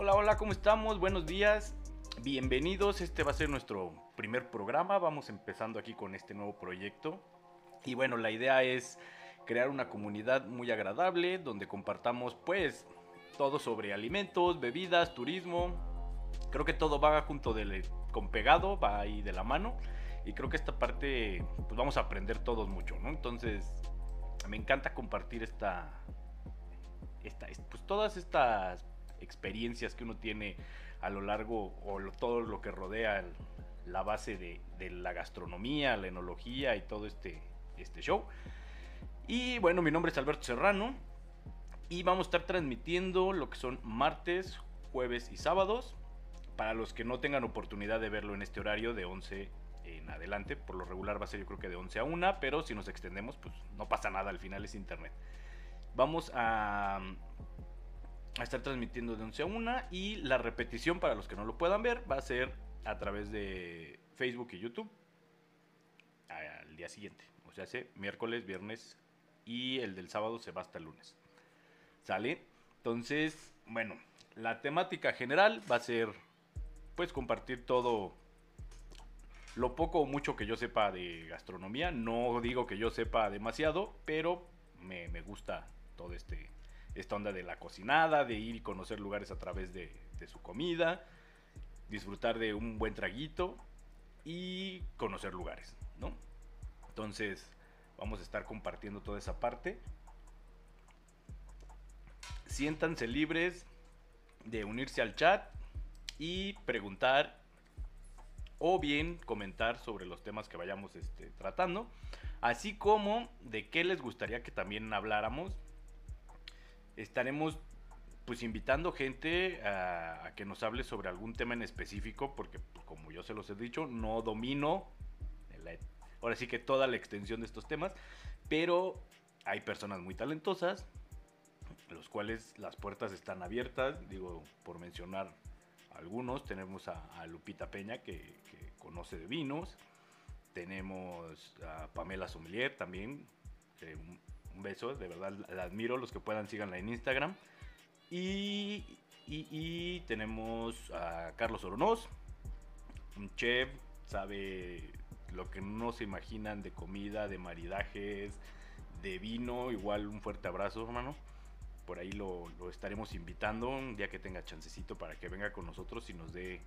Hola, hola, ¿cómo estamos? Buenos días. Bienvenidos. Este va a ser nuestro primer programa. Vamos empezando aquí con este nuevo proyecto. Y bueno, la idea es crear una comunidad muy agradable donde compartamos pues todo sobre alimentos, bebidas, turismo. Creo que todo va junto con pegado, va ahí de la mano. Y creo que esta parte pues vamos a aprender todos mucho, ¿no? Entonces me encanta compartir esta, esta pues todas estas experiencias que uno tiene a lo largo o todo lo que rodea la base de, la gastronomía, la enología y todo este, este show. Y bueno, mi nombre es Alberto Serrano y vamos a estar transmitiendo lo que son martes, jueves y sábados. Para los que no tengan oportunidad de verlo en este horario de 11 en adelante, por lo regular va a ser yo creo que de 11 a 1, pero si nos extendemos pues no pasa nada, al final es internet. Vamos a, a estar transmitiendo de 11 a 1 y la repetición para los que no lo puedan ver va a ser a través de Facebook y YouTube al día siguiente. O sea, hace miércoles, viernes y el del sábado se va hasta el lunes. ¿Sale? Entonces, bueno, la temática general va a ser pues compartir todo lo poco o mucho que yo sepa de gastronomía. No digo que yo sepa demasiado, pero me, me gusta todo este esta onda de la cocinada, de ir y conocer lugares a través de, su comida, disfrutar de un buen traguito y conocer lugares, ¿no? Entonces, vamos a estar compartiendo toda esa parte. Siéntanse libres de unirse al chat y preguntar o bien comentar sobre los temas que vayamos este, tratando, así como de qué les gustaría que también habláramos. Estaremos pues invitando gente a, que nos hable sobre algún tema en específico, porque pues, como yo se los he dicho, no domino, la, ahora sí que toda la extensión de estos temas, pero hay personas muy talentosas, los cuales las puertas están abiertas, digo, por mencionar algunos, tenemos a, Lupita Peña, que, que, conoce de vinos, tenemos a Pamela Sommelier también, eh, un, un, beso, de verdad la admiro, los que puedan síganla en Instagram, y, y, tenemos a Carlos Oronoz, un chef, sabe lo que no se imaginan de comida, de maridajes, de vino, igual un fuerte abrazo, hermano. Por ahí lo, lo, estaremos invitando un día que tenga chancecito para que venga con nosotros y nos dé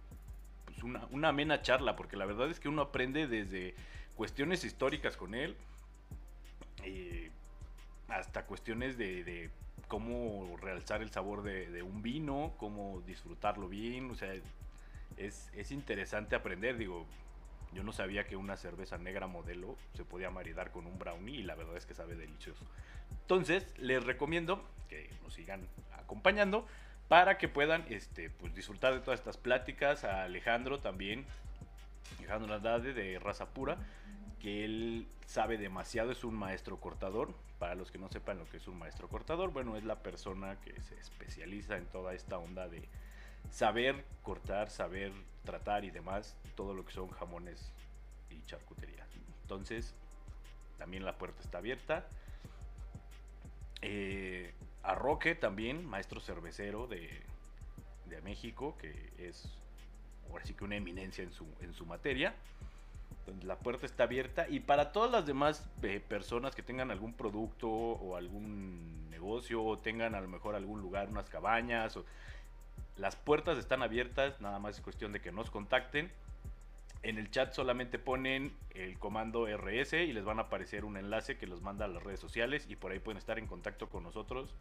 pues, una, una, amena charla, porque la verdad es que uno aprende desde cuestiones históricas con él. Eh, hasta cuestiones de, de, cómo realzar el sabor de, de, un vino, cómo disfrutarlo bien, o sea, es, es interesante aprender, digo, yo no sabía que una cerveza negra modelo se podía maridar con un brownie y la verdad es que sabe delicioso. Entonces, les recomiendo que nos sigan acompañando para que puedan este, pues, disfrutar de todas estas pláticas. A Alejandro también, Alejandro Andrade de Raza Pura, que él sabe demasiado, es un maestro cortador. Para los que no sepan lo que es un maestro cortador, bueno, es la persona que se especializa en toda esta onda de saber cortar, saber tratar y demás, todo lo que son jamones y charcutería. Entonces, también la puerta está abierta. Eh, a Roque también, maestro cervecero de, de, México, que es ahora sí que una eminencia en su, en su materia. La puerta está abierta y para todas las demás eh, personas que tengan algún producto o algún negocio o tengan a lo mejor algún lugar, unas cabañas, o, las puertas están abiertas, nada más es cuestión de que nos contacten. En el chat solamente ponen el comando RS y les van a aparecer un enlace que los manda a las redes sociales y por ahí pueden estar en contacto con nosotros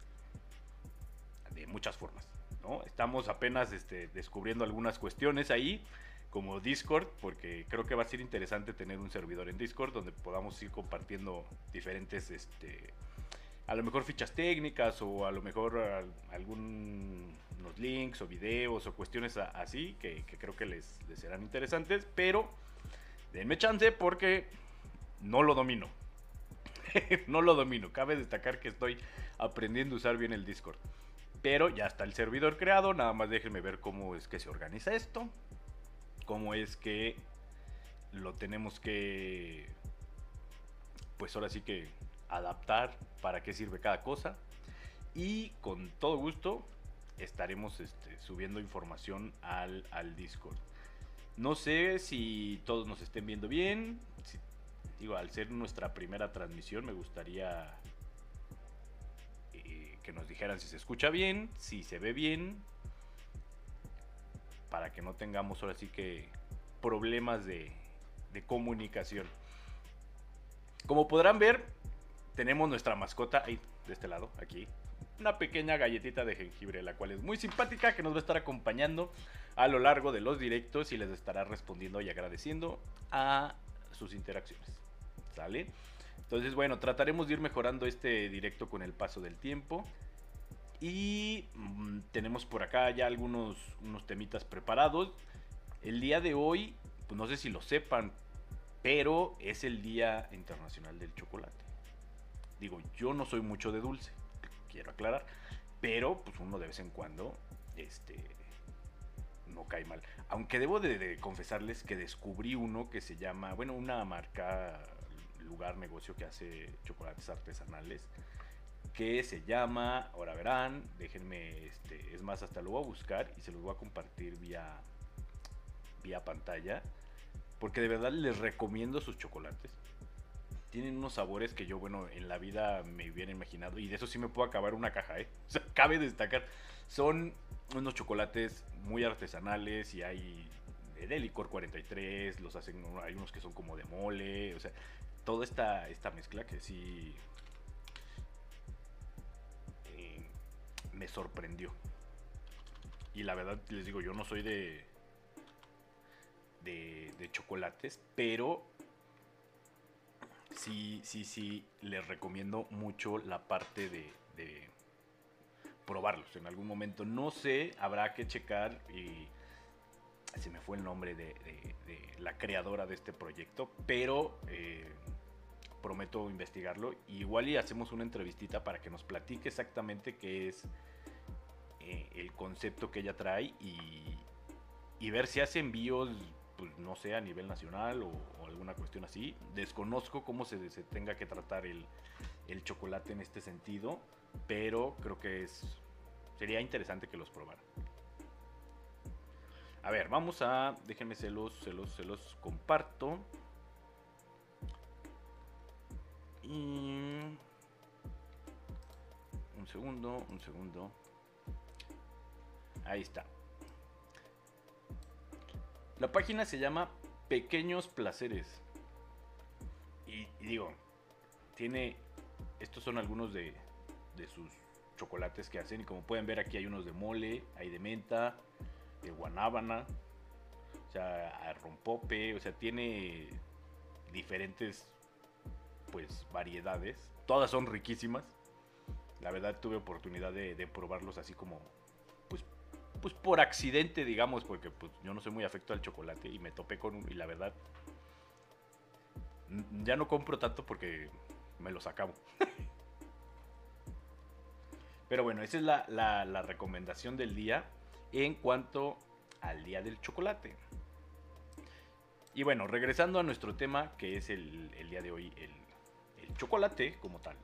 de muchas formas. ¿no? Estamos apenas este, descubriendo algunas cuestiones ahí, como Discord, porque creo que va a ser interesante tener un servidor en Discord donde podamos ir compartiendo diferentes, este, a lo mejor fichas técnicas o a lo mejor algún unos links o videos o cuestiones así que, que creo que les, les, serán interesantes, pero denme chance porque no lo domino. no lo domino. Cabe destacar que estoy aprendiendo a usar bien el Discord. Pero ya está el servidor creado, nada más déjenme ver cómo es que se organiza esto. Cómo es que lo tenemos que... Pues ahora sí que adaptar para qué sirve cada cosa. Y con todo gusto estaremos este, subiendo información al, al Discord. No sé si todos nos estén viendo bien. digo, al ser nuestra primera transmisión, me gustaría eh, que nos dijeran si se escucha bien, si se ve bien, para que no tengamos ahora sí que problemas de, comunicación. Como podrán ver, tenemos nuestra mascota ahí, de este lado, aquí. Una pequeña galletita de jengibre, la cual es muy simpática, que nos va a estar acompañando a lo largo de los directos y les estará respondiendo y agradeciendo a sus interacciones. ¿Sale? Entonces, bueno, trataremos de ir mejorando este directo con el paso del tiempo. Y mm, tenemos por acá ya algunos unos temitas preparados. El día de hoy, pues no sé si lo sepan, pero es el Día Internacional del Chocolate. Digo, yo no soy mucho de dulce, quiero aclarar, pero pues uno de vez en cuando este no cae mal. Aunque debo de, confesarles que descubrí uno que se llama, bueno, una marca, lugar, negocio que hace chocolates artesanales, que se llama, ahora verán, déjenme, este, es más, hasta lo voy a buscar y se los voy a compartir vía, vía pantalla porque de verdad les recomiendo sus chocolates. Tienen unos sabores que yo, bueno, en la vida me hubiera imaginado. Y de eso sí me puedo acabar una caja, ¿eh? Cabe destacar. Son unos chocolates muy artesanales y hay de licor 43, los hacen, hay unos que son como de mole, o sea, toda esta, esta mezcla que sí me sorprendió. Y la verdad les digo, yo no soy de, de, chocolates, pero sí, sí, sí, les recomiendo mucho la parte de, probarlos en algún momento. No sé, habrá que checar y se me fue el nombre de, la creadora de este proyecto, pero eh, prometo investigarlo. Igual y hacemos una entrevistita para que nos platique exactamente qué es eh, el concepto que ella trae y, ver si hace envíos pues, no sé, a nivel nacional o, alguna cuestión así. Desconozco cómo se, tenga que tratar el, chocolate en este sentido, pero creo que es sería interesante que los probaran. A ver, vamos a, déjenme se los, se los, comparto. Un segundo, un segundo. Ahí está. La página se llama Pequeños Placeres. Y, digo, tiene. Estos son algunos de, sus chocolates que hacen. Y como pueden ver, aquí hay unos de mole, hay de menta, de guanábana, o sea, rompope. O sea, tiene diferentes pues variedades. Todas son riquísimas. La verdad tuve oportunidad de, de probarlos así como pues por accidente, digamos, porque pues, yo no soy muy afecto al chocolate y me topé con un, y la verdad, ya no compro tanto porque me los acabo. Pero bueno, esa es la, recomendación del día en cuanto al día del chocolate. Y bueno, regresando a nuestro tema, que es el, día de hoy, el, el, chocolate como tal.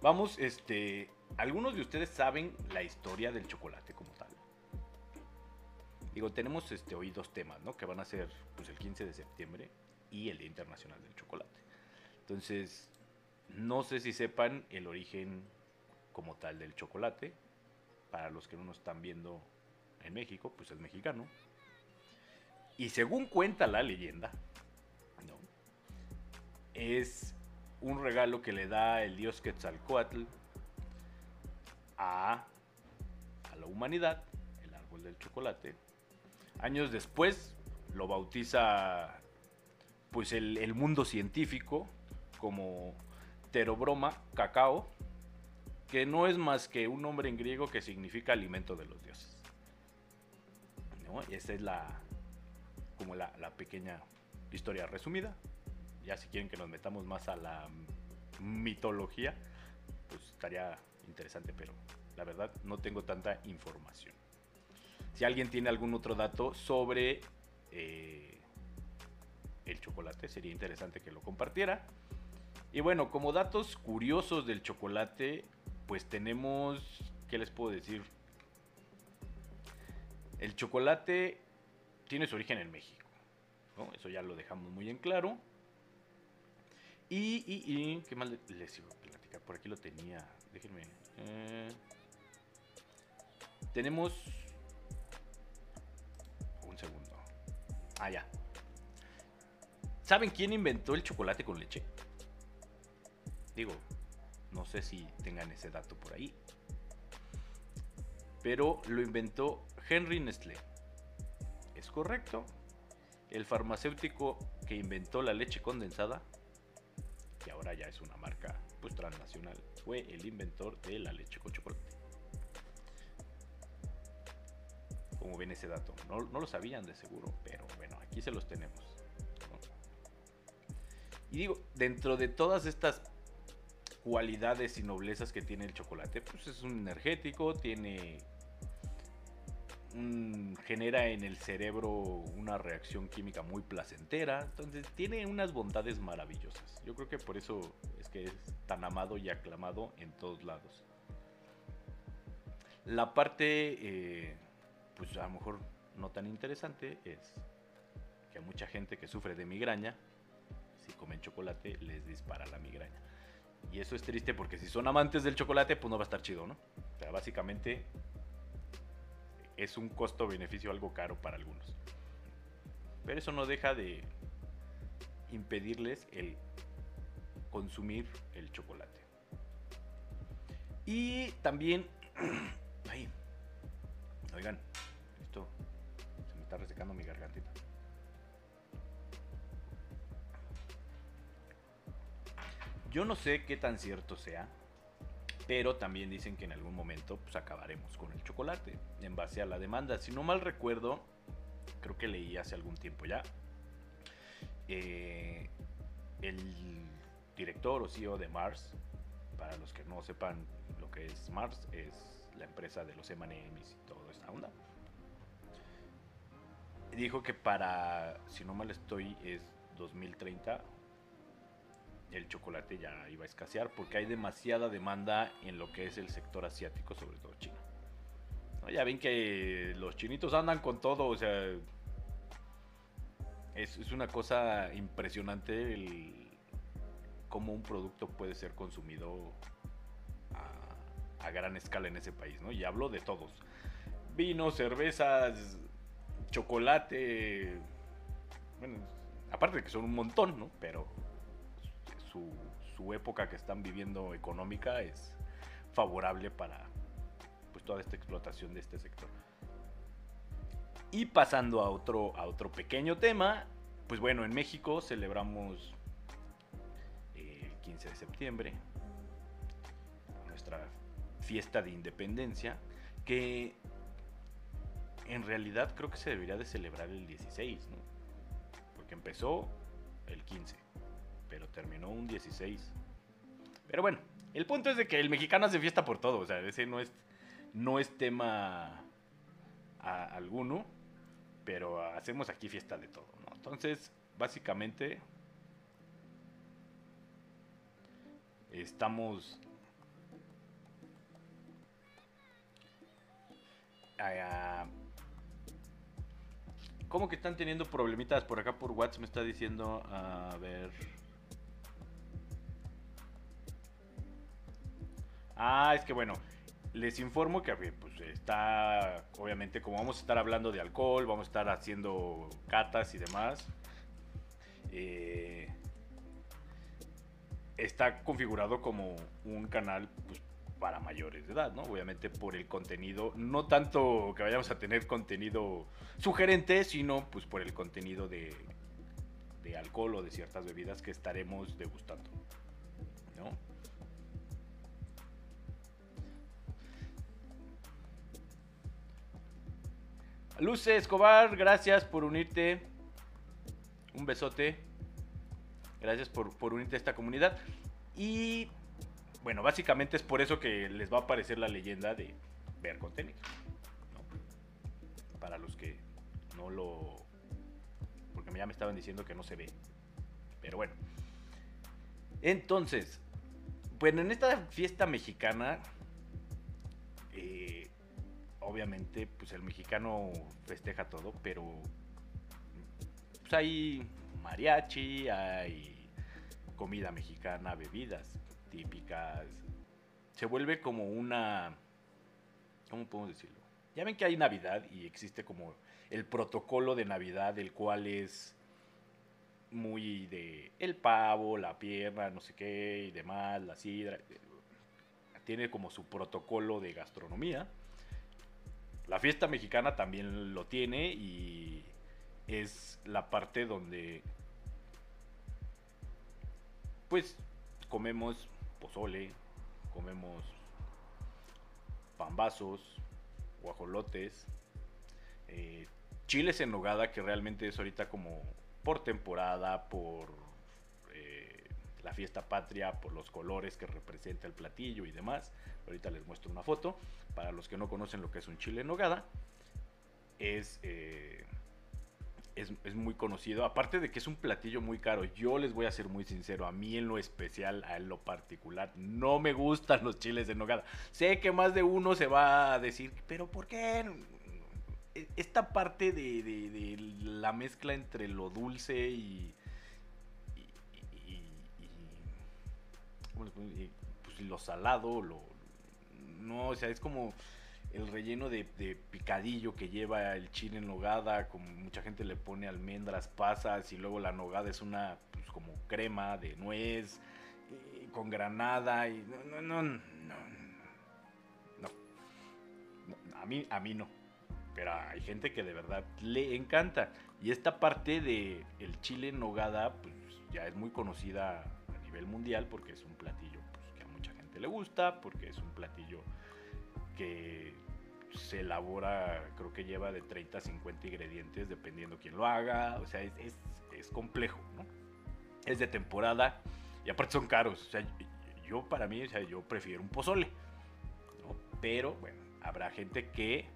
Vamos, este, algunos de ustedes saben la historia del chocolate como tal. Digo, tenemos este, hoy dos temas, ¿no? Que van a ser pues, el 15 de septiembre y el Día Internacional del Chocolate. Entonces, no sé si sepan el origen como tal del chocolate. Para los que no nos están viendo en México, pues es mexicano. Y según cuenta la leyenda, ¿no? es un regalo que le da el dios Quetzalcoatl a, a la humanidad, el árbol del chocolate, Años después lo bautiza pues el, mundo científico como Terobroma cacao, que no es más que un nombre en griego que significa alimento de los dioses. ¿No? Y esa es la como la pequeña historia resumida. Ya si quieren que nos metamos más a la mitología, pues estaría interesante, pero la verdad no tengo tanta información. Si alguien tiene algún otro dato sobre eh, el chocolate, sería interesante que lo compartiera. Y bueno, como datos curiosos del chocolate, pues tenemos, ¿qué les puedo decir? El chocolate tiene su origen en México. Eso ya lo dejamos muy en claro. Y, y, ¿qué más le- les iba a platicar? Por aquí lo tenía. Déjenme. eh, tenemos. Ah, ya. ¿Saben quién inventó el chocolate con leche? Digo, no sé si tengan ese dato por ahí. Pero lo inventó Henry Nestlé. Es correcto. El farmacéutico que inventó la leche condensada, que ahora ya es una marca pues transnacional, fue el inventor de la leche con chocolate. Como ven ese dato, no, no lo sabían de seguro, pero bueno, aquí se los tenemos. Y digo, dentro de todas estas cualidades y noblezas que tiene el chocolate, pues es un energético, tiene genera en el cerebro una reacción química muy placentera, entonces tiene unas bondades maravillosas. Yo creo que por eso es que es tan amado y aclamado en todos lados. La parte, eh, pues a lo mejor no tan interesante, es que a mucha gente que sufre de migraña, si comen chocolate, les dispara la migraña. Y eso es triste porque si son amantes del chocolate, pues no va a estar chido, ¿no? O sea, básicamente es un costo-beneficio algo caro para algunos. Pero eso no deja de impedirles el consumir el chocolate. Y también... Ay, oigan, está resecando mi gargantita. Yo no sé qué tan cierto sea, pero también dicen que en algún momento pues acabaremos con el chocolate en base a la demanda. Si no mal recuerdo, creo que leí hace algún tiempo ya, eh, el director o CEO de Mars, para los que no sepan lo que es Mars, es la empresa de los M&M's y toda esta onda. Dijo que para, si no mal estoy, es 2030 el chocolate ya iba a escasear porque hay demasiada demanda en lo que es el sector asiático, sobre todo China. ¿No? Ya ven que los chinitos andan con todo, o sea, es, es una cosa impresionante el, cómo un producto puede ser consumido a, a gran escala en ese país, ¿no? Y hablo de todos. Vinos, cervezas, chocolate, bueno, aparte de que son un montón, ¿no? Pero su, su época que están viviendo económica es favorable para pues, toda esta explotación de este sector. Y pasando a otro, a otro pequeño tema, pues bueno, en México celebramos eh, el 15 de septiembre nuestra fiesta de independencia, que en realidad creo que se debería de celebrar el 16, ¿no? Porque empezó el 15 pero terminó un 16. Pero bueno, el punto es de que el mexicano hace fiesta por todo, o sea, ese no es, no es tema alguno, pero hacemos aquí fiesta de todo, ¿no? Entonces, básicamente, estamos... ah, ¿Cómo que están teniendo problemitas por acá por WhatsApp? Me está diciendo, a ver... Ah, es que bueno, les informo que pues, está, obviamente, como vamos a estar hablando de alcohol, vamos a estar haciendo catas y demás. eh, está configurado como un canal pues, para mayores de edad, ¿no? Obviamente por el contenido, no tanto que vayamos a tener contenido sugerente, sino pues por el contenido de, de alcohol o de ciertas bebidas que estaremos degustando, ¿no? Luce Escobar, gracias por unirte. Un besote. Gracias por, por unirte a esta comunidad. Y bueno, básicamente es por eso que les va a aparecer la leyenda de ver contenido. ¿no? Para los que no lo... Porque ya me estaban diciendo que no se ve. Pero bueno. Entonces, bueno, en esta fiesta mexicana, eh, obviamente, pues el mexicano festeja todo, pero pues hay mariachi, hay comida mexicana, bebidas típicas. Se vuelve como una... ¿Cómo podemos decirlo? Ya ven que hay Navidad y existe como el protocolo de Navidad, el cual es muy de el pavo, la pierna, no sé qué y demás, la sidra. Tiene como su protocolo de gastronomía. La fiesta mexicana también lo tiene y es la parte donde pues comemos pozole, comemos pambazos, guajolotes, eh, chiles en nogada, que realmente es ahorita como por temporada, por eh, la fiesta patria, por los colores que representa el platillo y demás. Ahorita les muestro una foto. Para los que no conocen lo que es un chile en nogada, es, eh, es, es, muy conocido. Aparte de que es un platillo muy caro, yo les voy a ser muy sincero. A mí en lo especial, a lo particular, no me gustan los chiles en nogada. Sé que más de uno se va a decir, pero ¿por qué? E, esta parte de, de, de, la mezcla entre lo dulce y, y, y, pues, lo salado, lo, no, o sea, es como el relleno de, picadillo que lleva el chile en nogada, como mucha gente le pone almendras, pasas y luego la nogada es una pues, como crema de nuez con granada y no, no, no, no, no, a mí, a mí no. Pero hay gente que de verdad le encanta. Y esta parte de el chile en nogada, pues ya es muy conocida a nivel mundial porque es un platillo pues, que a mucha gente le gusta, porque es un platillo que se elabora, creo que lleva de 30 a 50 ingredientes dependiendo quién lo haga, o sea, es, es, complejo. Es de temporada y aparte son caros, o sea, yo para mí, o sea, yo prefiero un pozole. Pero bueno, habrá gente que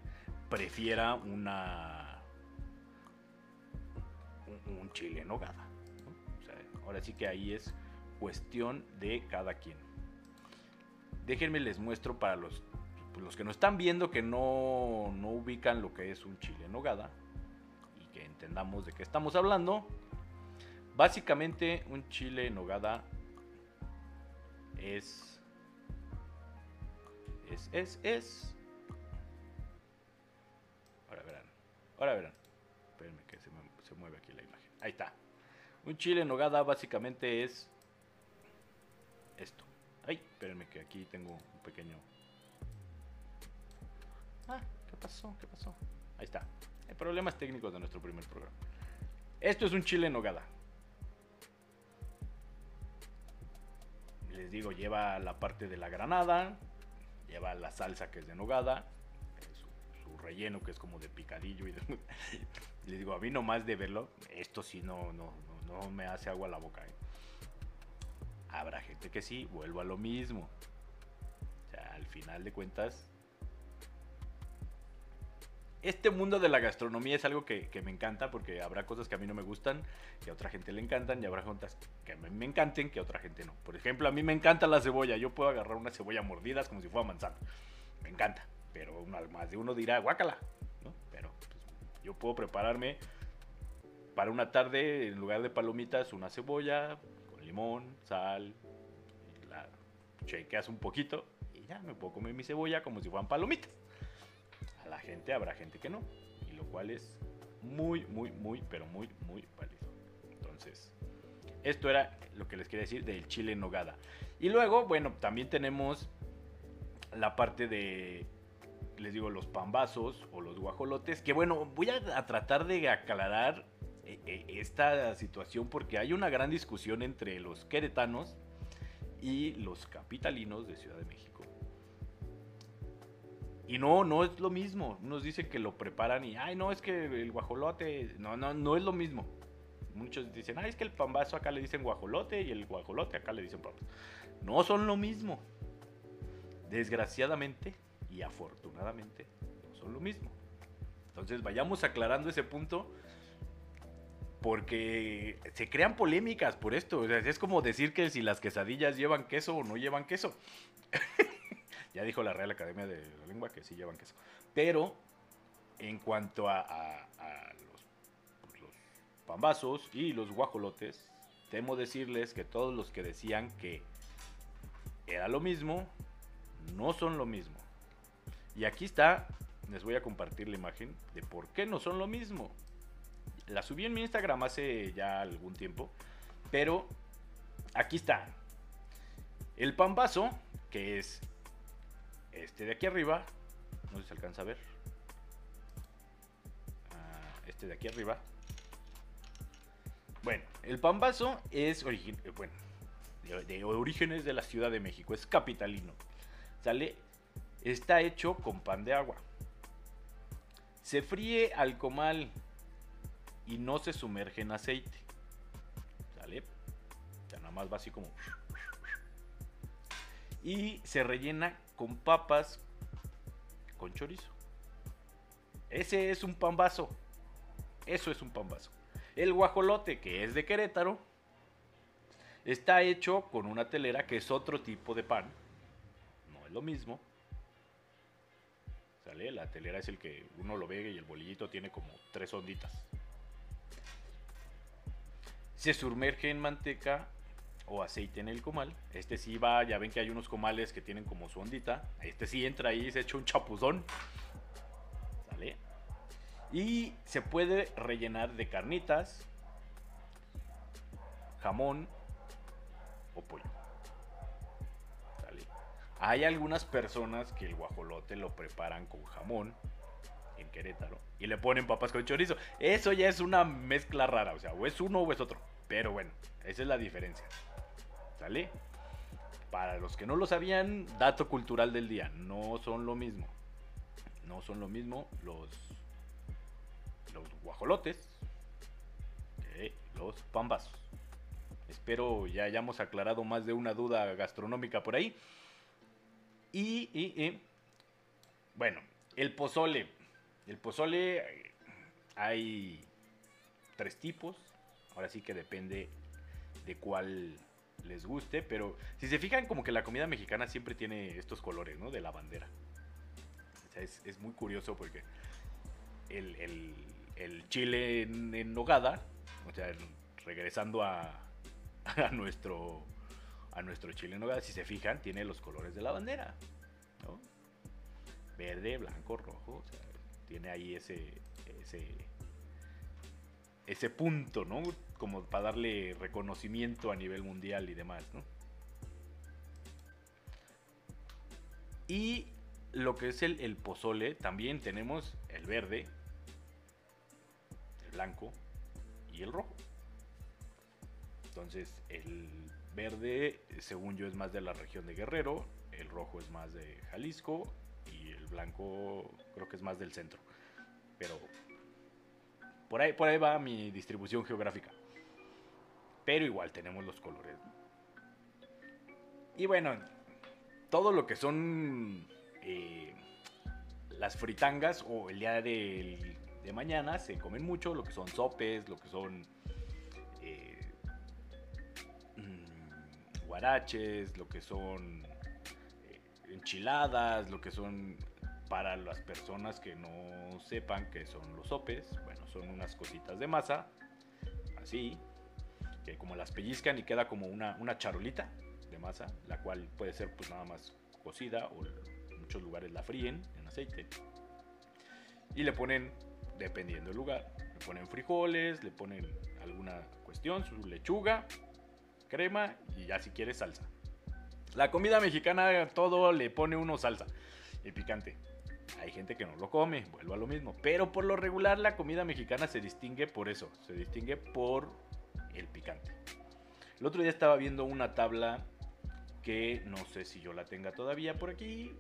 prefiera una un, chile en sea, ahora sí que ahí es cuestión de cada quien. Déjenme les muestro para los, pues, los que no están viendo que no, no ubican lo que es un chile en nogada y que entendamos de qué estamos hablando. Básicamente un chile en nogada es es es es Ahora verán. Espérenme que se, se, mueve aquí la imagen. Ahí está. Un chile en nogada básicamente es esto. Ay, espérenme que aquí tengo un pequeño... Ah, ¿qué pasó? ¿Qué pasó? Ahí está. Hay problemas técnicos de nuestro primer programa. Esto es un chile en nogada. Les digo, lleva la parte de la granada, lleva la salsa que es de nogada, relleno que es como de picadillo y de... le digo, a mí nomás de verlo, esto sí no, no, no, no me hace agua a la boca. ¿eh? Habrá gente que sí, vuelvo a lo mismo. O sea, al final de cuentas, este mundo de la gastronomía es algo que, que, me encanta porque habrá cosas que a mí no me gustan, que a otra gente le encantan, y habrá cosas que a mí me encanten, que a otra gente no. Por ejemplo, a mí me encanta la cebolla, yo puedo agarrar una cebolla mordidas como si fuera manzana. Me encanta. Pero más de uno dirá, guácala, ¿no? Pero pues, yo puedo prepararme para una tarde, en lugar de palomitas, una cebolla con limón, sal, la chequeas un poquito y ya me puedo comer mi cebolla como si fueran palomitas. La gente habrá gente que no, y lo cual es muy, muy, muy, pero muy, muy válido. Entonces, esto era lo que les quería decir del chile en nogada. Y luego, bueno, también tenemos la parte de les digo, los pambazos o los guajolotes, que bueno, voy a, tratar de aclarar eh, eh, esta situación porque hay una gran discusión entre los queretanos y los capitalinos de Ciudad de México. Y no, no es lo mismo. Unos dicen que lo preparan y, ay, no, es que el guajolote, no, no, no es lo mismo. Muchos dicen, ay, es que el pambazo acá le dicen guajolote y el guajolote acá le dicen pambazo. No son lo mismo. Desgraciadamente, y afortunadamente no son lo mismo. Entonces vayamos aclarando ese punto porque se crean polémicas por esto. es como decir que si las quesadillas llevan queso o no llevan queso. Ya dijo la Real Academia de la Lengua que sí llevan queso. Pero en cuanto a, los, pues, los pambazos y los guajolotes, temo decirles que todos los que decían que era lo mismo, no son lo mismo. Y aquí está, les voy a compartir la imagen de por qué no son lo mismo. La subí en mi Instagram hace ya algún tiempo, pero aquí está. El pambazo, que es este de aquí arriba, no sé si se alcanza a ver. Ah, este de aquí arriba. Bueno, el pambazo es eh, bueno, de, orígenes de la Ciudad de México, es capitalino. ¿Sale? Está hecho con pan de agua. Se fríe al comal y no se sumerge en aceite. ¿Sale? Ya nada más va así como... Y se rellena con papas con chorizo. Ese es un pambazo. Eso es un pambazo. El guajolote, que es de Querétaro, está hecho con una telera que es otro tipo de pan. No es lo mismo. ¿Sale? La telera es el que uno lo ve y el bolillito tiene como tres onditas. Se sumerge en manteca o aceite en el comal. Este sí va, ya ven que hay unos comales que tienen como su ondita. Este sí entra ahí y se echa un chapuzón. ¿Sale? Y se puede rellenar de carnitas, jamón o pollo. ¿Sale? Hay algunas personas que el guajolote lo preparan con jamón en Querétaro y le ponen papas con chorizo. Eso ya es una mezcla rara, o sea, o es uno o es otro. Pero bueno, esa es la diferencia. ¿Sale? Para los que no lo sabían, dato cultural del día, no son lo mismo. No son lo mismo los, guajolotes que los pambazos. Espero ya hayamos aclarado más de una duda gastronómica por ahí. Y, bueno, el pozole. El pozole hay tres tipos. Ahora sí que depende de cuál les guste, pero si se fijan como que la comida mexicana siempre tiene estos colores, ¿no? De la bandera. O sea, es, muy curioso porque el, chile en, nogada, o sea, regresando a, a, nuestro a nuestro chile en nogada, si se fijan, tiene los colores de la bandera, ¿no? Verde, blanco, rojo, o sea, tiene ahí ese, ese, ese punto, ¿no? Como para darle reconocimiento a nivel mundial y demás, ¿no? Y lo que es el, pozole, también tenemos el verde, el blanco y el rojo. Entonces, el verde, según yo, es más de la región de Guerrero, el rojo es más de Jalisco y el blanco creo que es más del centro. Pero por ahí, por ahí va mi distribución geográfica. Pero igual tenemos los colores. Y bueno, todo lo que son eh, las fritangas o el día de, mañana se comen mucho, lo que son sopes, lo que son eh, mm, guaraches, lo que son eh, enchiladas, lo que son para las personas que no sepan qué son los sopes, bueno, son unas cositas de masa, así, que como las pellizcan y queda como una, una charolita de masa, la cual puede ser pues nada más cocida o en muchos lugares la fríen en aceite. Y le ponen, dependiendo del lugar, le ponen frijoles, le ponen alguna cuestión, su lechuga, crema y ya si quieres salsa. La comida mexicana todo le pone uno salsa y picante. Hay gente que no lo come, vuelvo a lo mismo. Pero por lo regular la comida mexicana se distingue por eso. Se distingue por el picante. El otro día estaba viendo una tabla que no sé si yo la tenga todavía por aquí.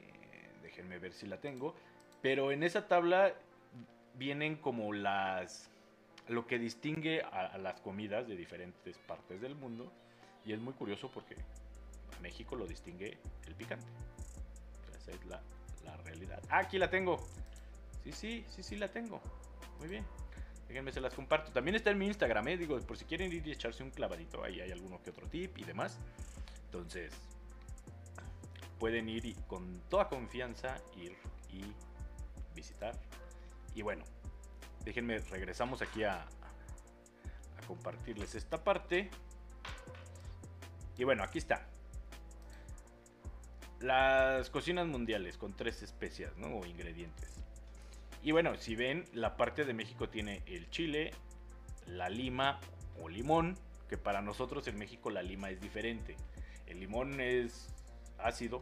Eh, déjenme ver si la tengo. Pero en esa tabla vienen como las... Lo que distingue a, las comidas de diferentes partes del mundo. Y es muy curioso porque a México lo distingue el picante. Esa es la, la realidad. Ah, aquí la tengo. Sí, sí, sí, sí la tengo. Muy bien. Déjenme se las comparto. También está en mi Instagram, ¿eh? Digo, por si quieren ir y echarse un clavadito. Ahí hay alguno que otro tip y demás. Entonces, pueden ir y con toda confianza ir y visitar. Y bueno, déjenme, regresamos aquí a, a compartirles esta parte. Y bueno, aquí está. Las cocinas mundiales con tres especias, ¿no? O ingredientes. Y bueno, si ven, la parte de México tiene el chile, la lima o limón, que para nosotros en México la lima es diferente. El limón es ácido.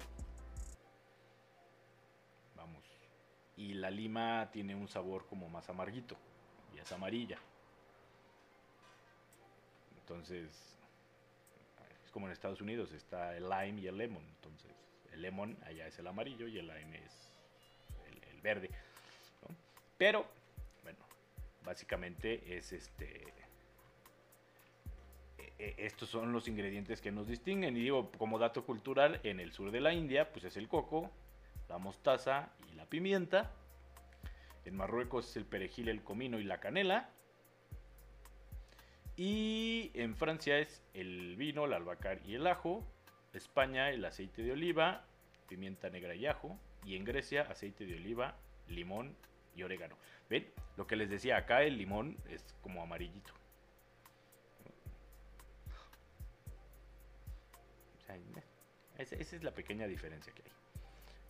Vamos. Y la lima tiene un sabor como más amarguito. Y es amarilla. Entonces, es como en Estados Unidos, está el lime y el lemon. Entonces, el lemon allá es el amarillo y el lime es el, el verde. Pero, bueno, básicamente es este e, estos son los ingredientes que nos distinguen. Y digo, como dato cultural, en el sur de la India, pues es el coco, la mostaza y la pimienta. En Marruecos es el perejil, el comino y la canela. Y en Francia es el vino, el albahaca y el ajo. España el aceite de oliva, pimienta negra y ajo. Y en Grecia aceite de oliva, limón y orégano. ¿Ven? Lo que les decía acá, el limón es como amarillito. Esa, esa es la pequeña diferencia que hay.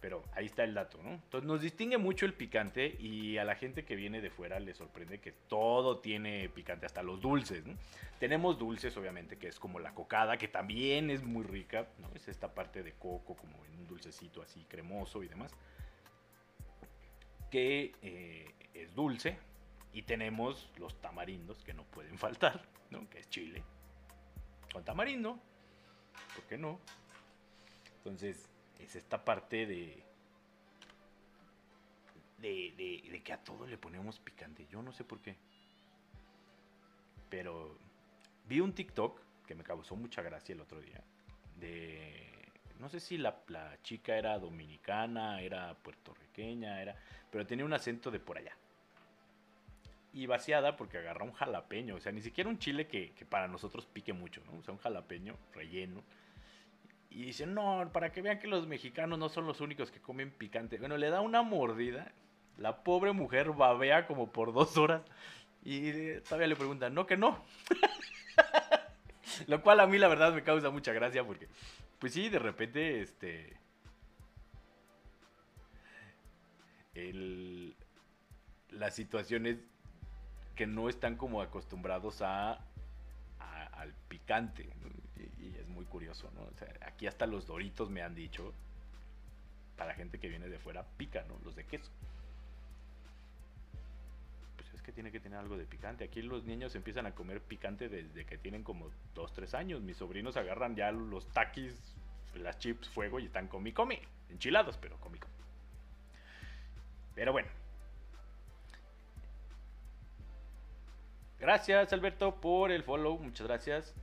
Pero ahí está el dato, ¿no? Entonces nos distingue mucho el picante y a la gente que viene de fuera le sorprende que todo tiene picante, hasta los dulces, ¿no? Tenemos dulces, obviamente, que es como la cocada, que también es muy rica, ¿no? Es esta parte de coco, como en un dulcecito así cremoso y demás, eh, es dulce. Y tenemos los tamarindos, que no pueden faltar, ¿no? Que es chile con tamarindo, ¿por qué no? Entonces, es esta parte de, de, de, de, que a todo le ponemos picante. Yo no sé por qué. Pero vi un TikTok que me causó mucha gracia el otro día. De. No sé si la, chica era dominicana, era puertorriqueña, era. Pero tenía un acento de por allá. Y vaciada porque agarra un jalapeño. O sea, ni siquiera un chile que, para nosotros pique mucho, ¿no? O sea, un jalapeño relleno y dicen, no, para que vean que los mexicanos no son los únicos que comen picante. Bueno, le da una mordida. La pobre mujer babea como por dos horas. Y todavía le preguntan, no, que no. Lo cual a mí la verdad me causa mucha gracia porque, pues sí, de repente, este... El, las situaciones que no están como acostumbrados a, al picante. Y, y, es muy curioso, ¿no? O sea, aquí hasta los doritos me han dicho, para gente que viene de fuera, pica, ¿no? Los de queso. Que tiene que tener algo de picante. Aquí los niños empiezan a comer picante desde que tienen como 2, 3 años. Mis sobrinos agarran ya los taquis, las chips, fuego y están comi comi. Enchilados, pero comi comi. Pero bueno. Gracias Alberto por el follow, muchas gracias.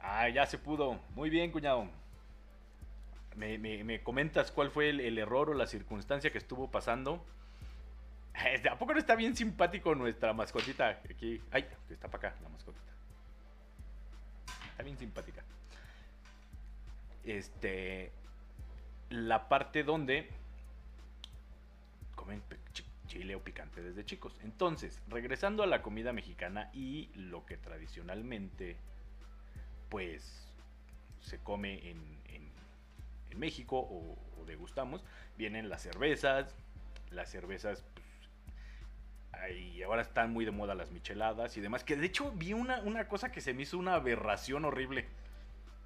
Ah, ya se pudo. Muy bien, cuñado. Me, me, me comentas cuál fue el, error o la circunstancia que estuvo pasando. ¿A poco no está bien simpático nuestra mascotita? Aquí. Ay, está para acá la mascotita. Está bien simpática. Este. La parte donde comen chile o picante desde chicos. Entonces, regresando a la comida mexicana y lo que tradicionalmente pues se come en, en, México o, degustamos, vienen las cervezas, las cervezas, ahí ahora están muy de moda las micheladas y demás, que de hecho vi una, una cosa que se me hizo una aberración horrible.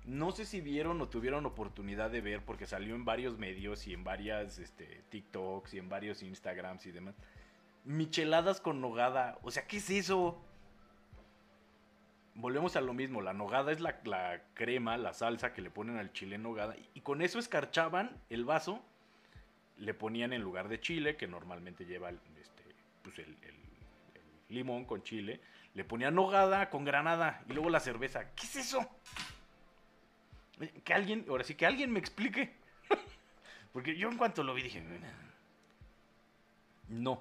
No sé si vieron o tuvieron oportunidad de ver porque salió en varios medios y en varias este, TikToks y en varios Instagrams y demás. Micheladas con nogada. O sea, ¿qué es eso? volvemos a lo mismo, la nogada es la, la, crema, la salsa que le ponen al chile en nogada, y con eso escarchaban el vaso, le ponían en lugar de chile, que normalmente lleva pues el, limón con chile, le ponían nogada con granada, y luego la cerveza. ¿Qué es eso? Que alguien, ahora sí, que alguien me explique. Porque yo en cuanto lo vi dije, no.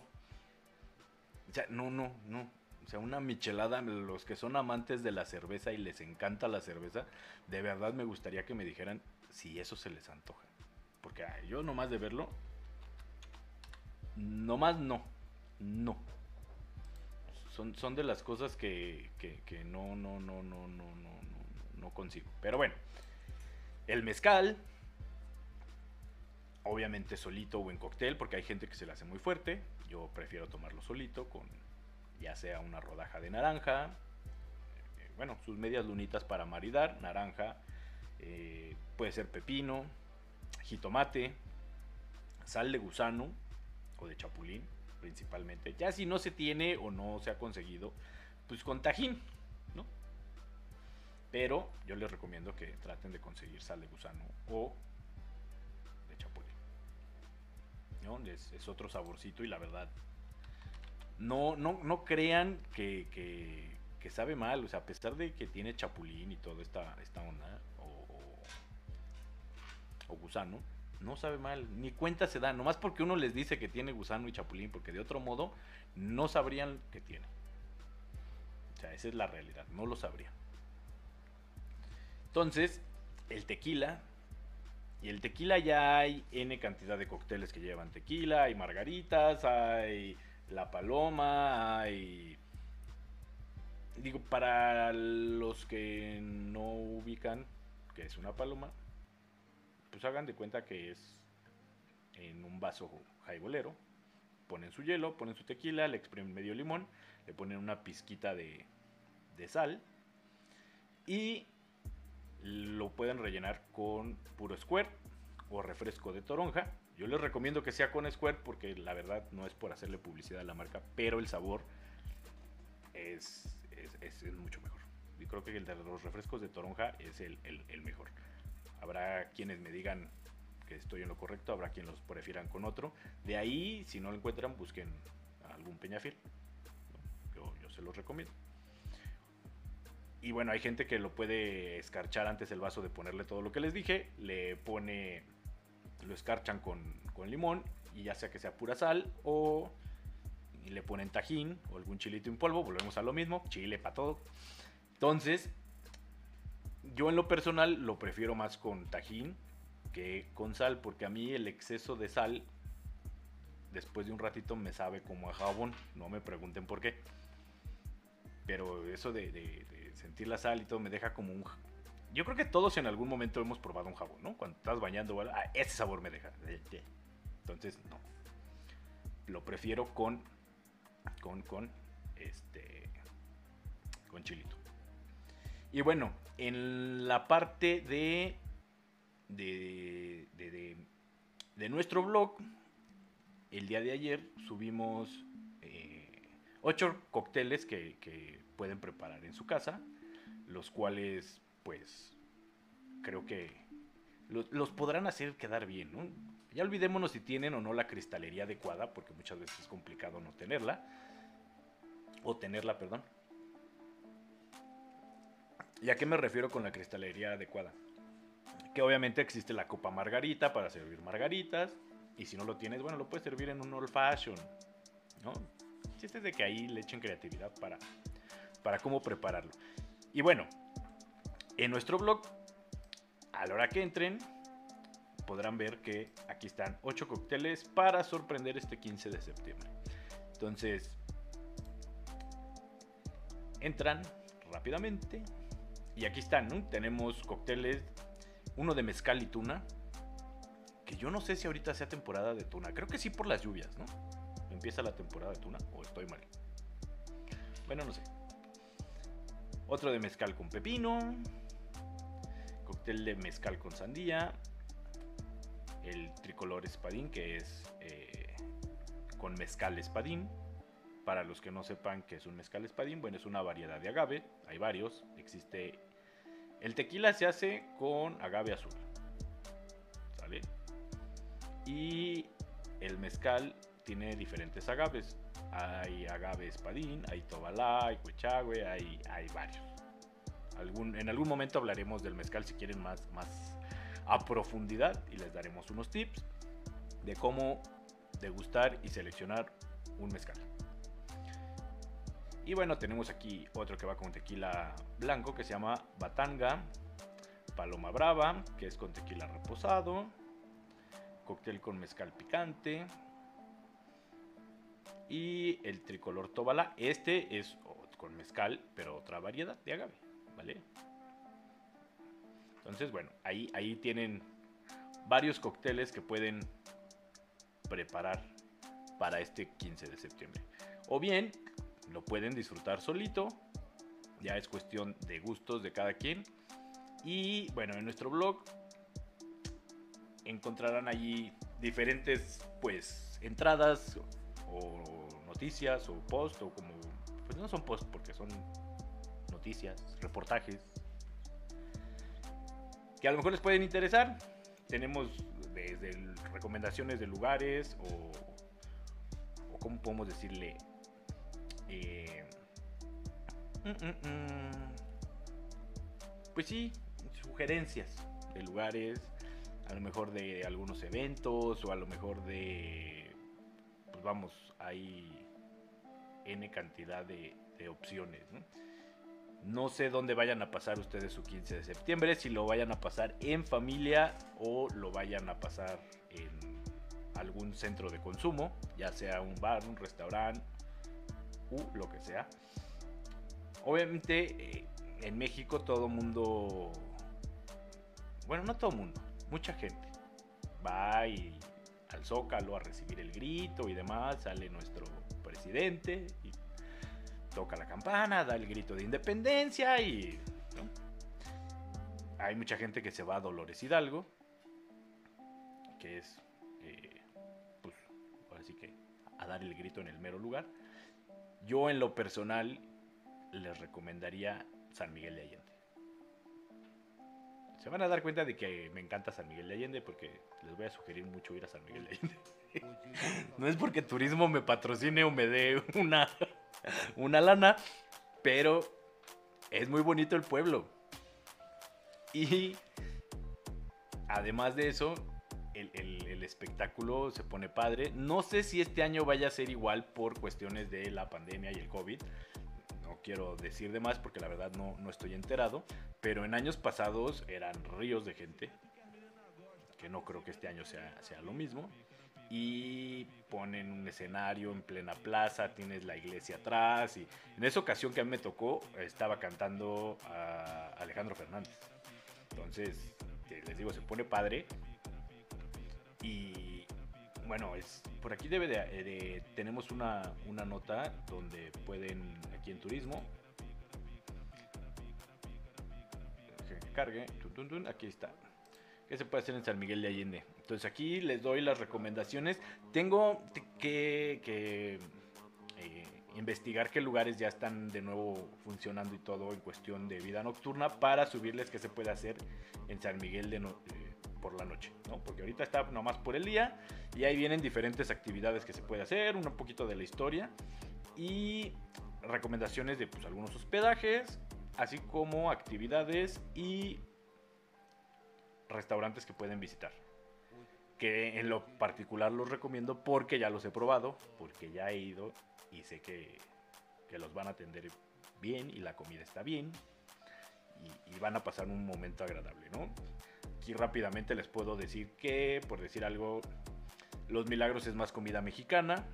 O sea, no, no, no. O sea, una michelada, los que son amantes de la cerveza y les encanta la cerveza, de verdad me gustaría que me dijeran si eso se les antoja. Porque yo nomás de verlo, nomás no, no. Son, son de las cosas que, que, no, no, no, no, no, no, no consigo. Pero bueno, el mezcal, obviamente solito o en cóctel, porque hay gente que se le hace muy fuerte. Yo prefiero tomarlo solito con ya sea una rodaja de naranja, eh, bueno, sus medias lunitas para maridar, naranja, eh, puede ser pepino, jitomate, sal de gusano o de chapulín principalmente. Ya si no se tiene o no se ha conseguido, pues con tajín, ¿no? Pero yo les recomiendo que traten de conseguir sal de gusano o de chapulín. ¿no? Es, otro saborcito y la verdad no, no, no crean que, que, sabe mal, o sea, a pesar de que tiene chapulín y toda esta, esta onda, o, gusano, no sabe mal, ni cuenta se da, nomás porque uno les dice que tiene gusano y chapulín, porque de otro modo no sabrían que tiene. O sea, esa es la realidad, no lo sabrían. Entonces, el tequila, y el tequila ya hay N cantidad de cócteles que llevan tequila, hay margaritas, hay la paloma, hay... Digo, para los que no ubican que es una paloma, pues hagan de cuenta que es en un vaso jaibolero. Ponen su hielo, ponen su tequila, le exprimen medio limón, le ponen una pizquita de, sal y lo pueden rellenar con puro square o refresco de toronja yo les recomiendo que sea con Square porque la verdad no es por hacerle publicidad a la marca, pero el sabor es, es, mucho mejor. Y creo que el de los refrescos de toronja es el, mejor. Habrá quienes me digan que estoy en lo correcto, habrá quienes los prefieran con otro. De ahí, si no lo encuentran, busquen algún peñafiel. Yo, se los recomiendo. Y bueno, hay gente que lo puede escarchar antes el vaso de ponerle todo lo que les dije. Le pone lo escarchan con, limón y ya sea que sea pura sal o le ponen tajín o algún chilito en polvo, volvemos a lo mismo, chile para todo. Entonces, yo en lo personal lo prefiero más con tajín que con sal, porque a mí el exceso de sal después de un ratito me sabe como a jabón, no me pregunten por qué. Pero eso de, sentir la sal y todo me deja como un, yo creo que todos en algún momento hemos probado un jabón, ¿no? Cuando estás bañando, ah, ese sabor me deja. Entonces, no. Lo prefiero con, con, con, este, con chilito. Y bueno, en la parte de, de, de, de, nuestro blog, el día de ayer subimos eh, ocho cócteles que, que pueden preparar en su casa, los cuales pues creo que los, podrán hacer quedar bien. Ya olvidémonos si tienen o no la cristalería adecuada, porque muchas veces es complicado no tenerla, o tenerla, perdón. ¿Y a qué me refiero con la cristalería adecuada? Que obviamente existe la copa margarita para servir margaritas, y si no lo tienes, bueno, lo puedes servir en un old fashion, ¿no? chiste es de que ahí le echen creatividad para, para cómo prepararlo. Y bueno, en nuestro blog, a la hora que entren, podrán ver que aquí están 8 cócteles para sorprender este 15 de septiembre. Entonces, entran rápidamente y aquí están, ¿no? Tenemos cócteles, uno de mezcal y tuna, que yo no sé si ahorita sea temporada de tuna, creo que sí por las lluvias, ¿no? Empieza la temporada de tuna o estoy mal. Bueno, no sé. Otro de mezcal con pepino, cóctel de mezcal con sandía, el tricolor espadín que es eh, con mezcal espadín. Para los que no sepan qué es un mezcal espadín, bueno, es una variedad de agave, hay varios, existe... El tequila se hace con agave azul, ¿sale? Y el mezcal tiene diferentes agaves. Hay agave espadín, hay tobalá, hay cuechagüe, hay, hay varios en algún momento hablaremos del mezcal si quieren más, más a profundidad y les daremos unos tips de cómo degustar y seleccionar un mezcal. Y bueno, tenemos aquí otro que va con tequila blanco que se llama Batanga, Paloma Brava, que es con tequila reposado, cóctel con mezcal picante y el tricolor Tobala. Este es con mezcal, pero otra variedad de agave, ¿vale? Entonces, bueno, ahí, ahí tienen varios cócteles que pueden preparar para este 15 de septiembre. O bien, lo pueden disfrutar solito, ya es cuestión de gustos de cada quien. Y bueno, en nuestro blog encontrarán allí diferentes pues entradas o noticias o post o como pues no son post porque son noticias, reportajes que a lo mejor les pueden interesar. Tenemos desde recomendaciones de lugares o, o cómo podemos decirle eh, mm, mm, mm, pues sí, sugerencias de lugares, a lo mejor de algunos eventos o a lo mejor de, pues vamos, hay N cantidad de, opciones. ¿no? sé dónde vayan a pasar ustedes su 15 de septiembre, si lo vayan a pasar en familia o lo vayan a pasar en algún centro de consumo, ya sea un bar, un restaurante u lo que sea. Obviamente eh, en México todo mundo, bueno, no todo mundo, mucha gente va y al zócalo a recibir el grito y demás, sale nuestro presidente y toca la campana, da el grito de independencia y hay mucha gente que se va a Dolores Hidalgo, que es, eh, pues, así que a dar el grito en el mero lugar. Yo en lo personal les recomendaría San Miguel de Allende. Se van a dar cuenta de que me encanta San Miguel de Allende porque les voy a sugerir mucho ir a San Miguel de Allende. no es porque turismo me patrocine o me dé una, una lana, pero es muy bonito el pueblo. Y además de eso, el, el, espectáculo se pone padre. No sé si este año vaya a ser igual por cuestiones de la pandemia y el COVID. No quiero decir de más porque la verdad no, no estoy enterado. Pero en años pasados eran ríos de gente. Que no creo que este año sea, sea lo mismo y ponen un escenario en plena plaza, tienes la iglesia atrás y en esa ocasión que a mí me tocó estaba cantando a Alejandro Fernández. Entonces, les digo, se pone padre y bueno, es por aquí debe de, tenemos una, una nota donde pueden aquí en turismo que cargue, aquí está. ¿Qué se puede hacer en San Miguel de Allende? Entonces aquí les doy las recomendaciones. Tengo que, eh, investigar qué lugares ya están de nuevo funcionando y todo en cuestión de vida nocturna para subirles qué se puede hacer en San Miguel de eh, por la noche, ¿no? Porque ahorita está nomás por el día y ahí vienen diferentes actividades que se puede hacer, un poquito de la historia y recomendaciones de pues, algunos hospedajes, así como actividades y restaurantes que pueden visitar que en lo particular los recomiendo porque ya los he probado, porque ya he ido y sé que, los van a atender bien y la comida está bien y, van a pasar un momento agradable, ¿no? Aquí rápidamente les puedo decir que, por decir algo, Los Milagros es más comida mexicana,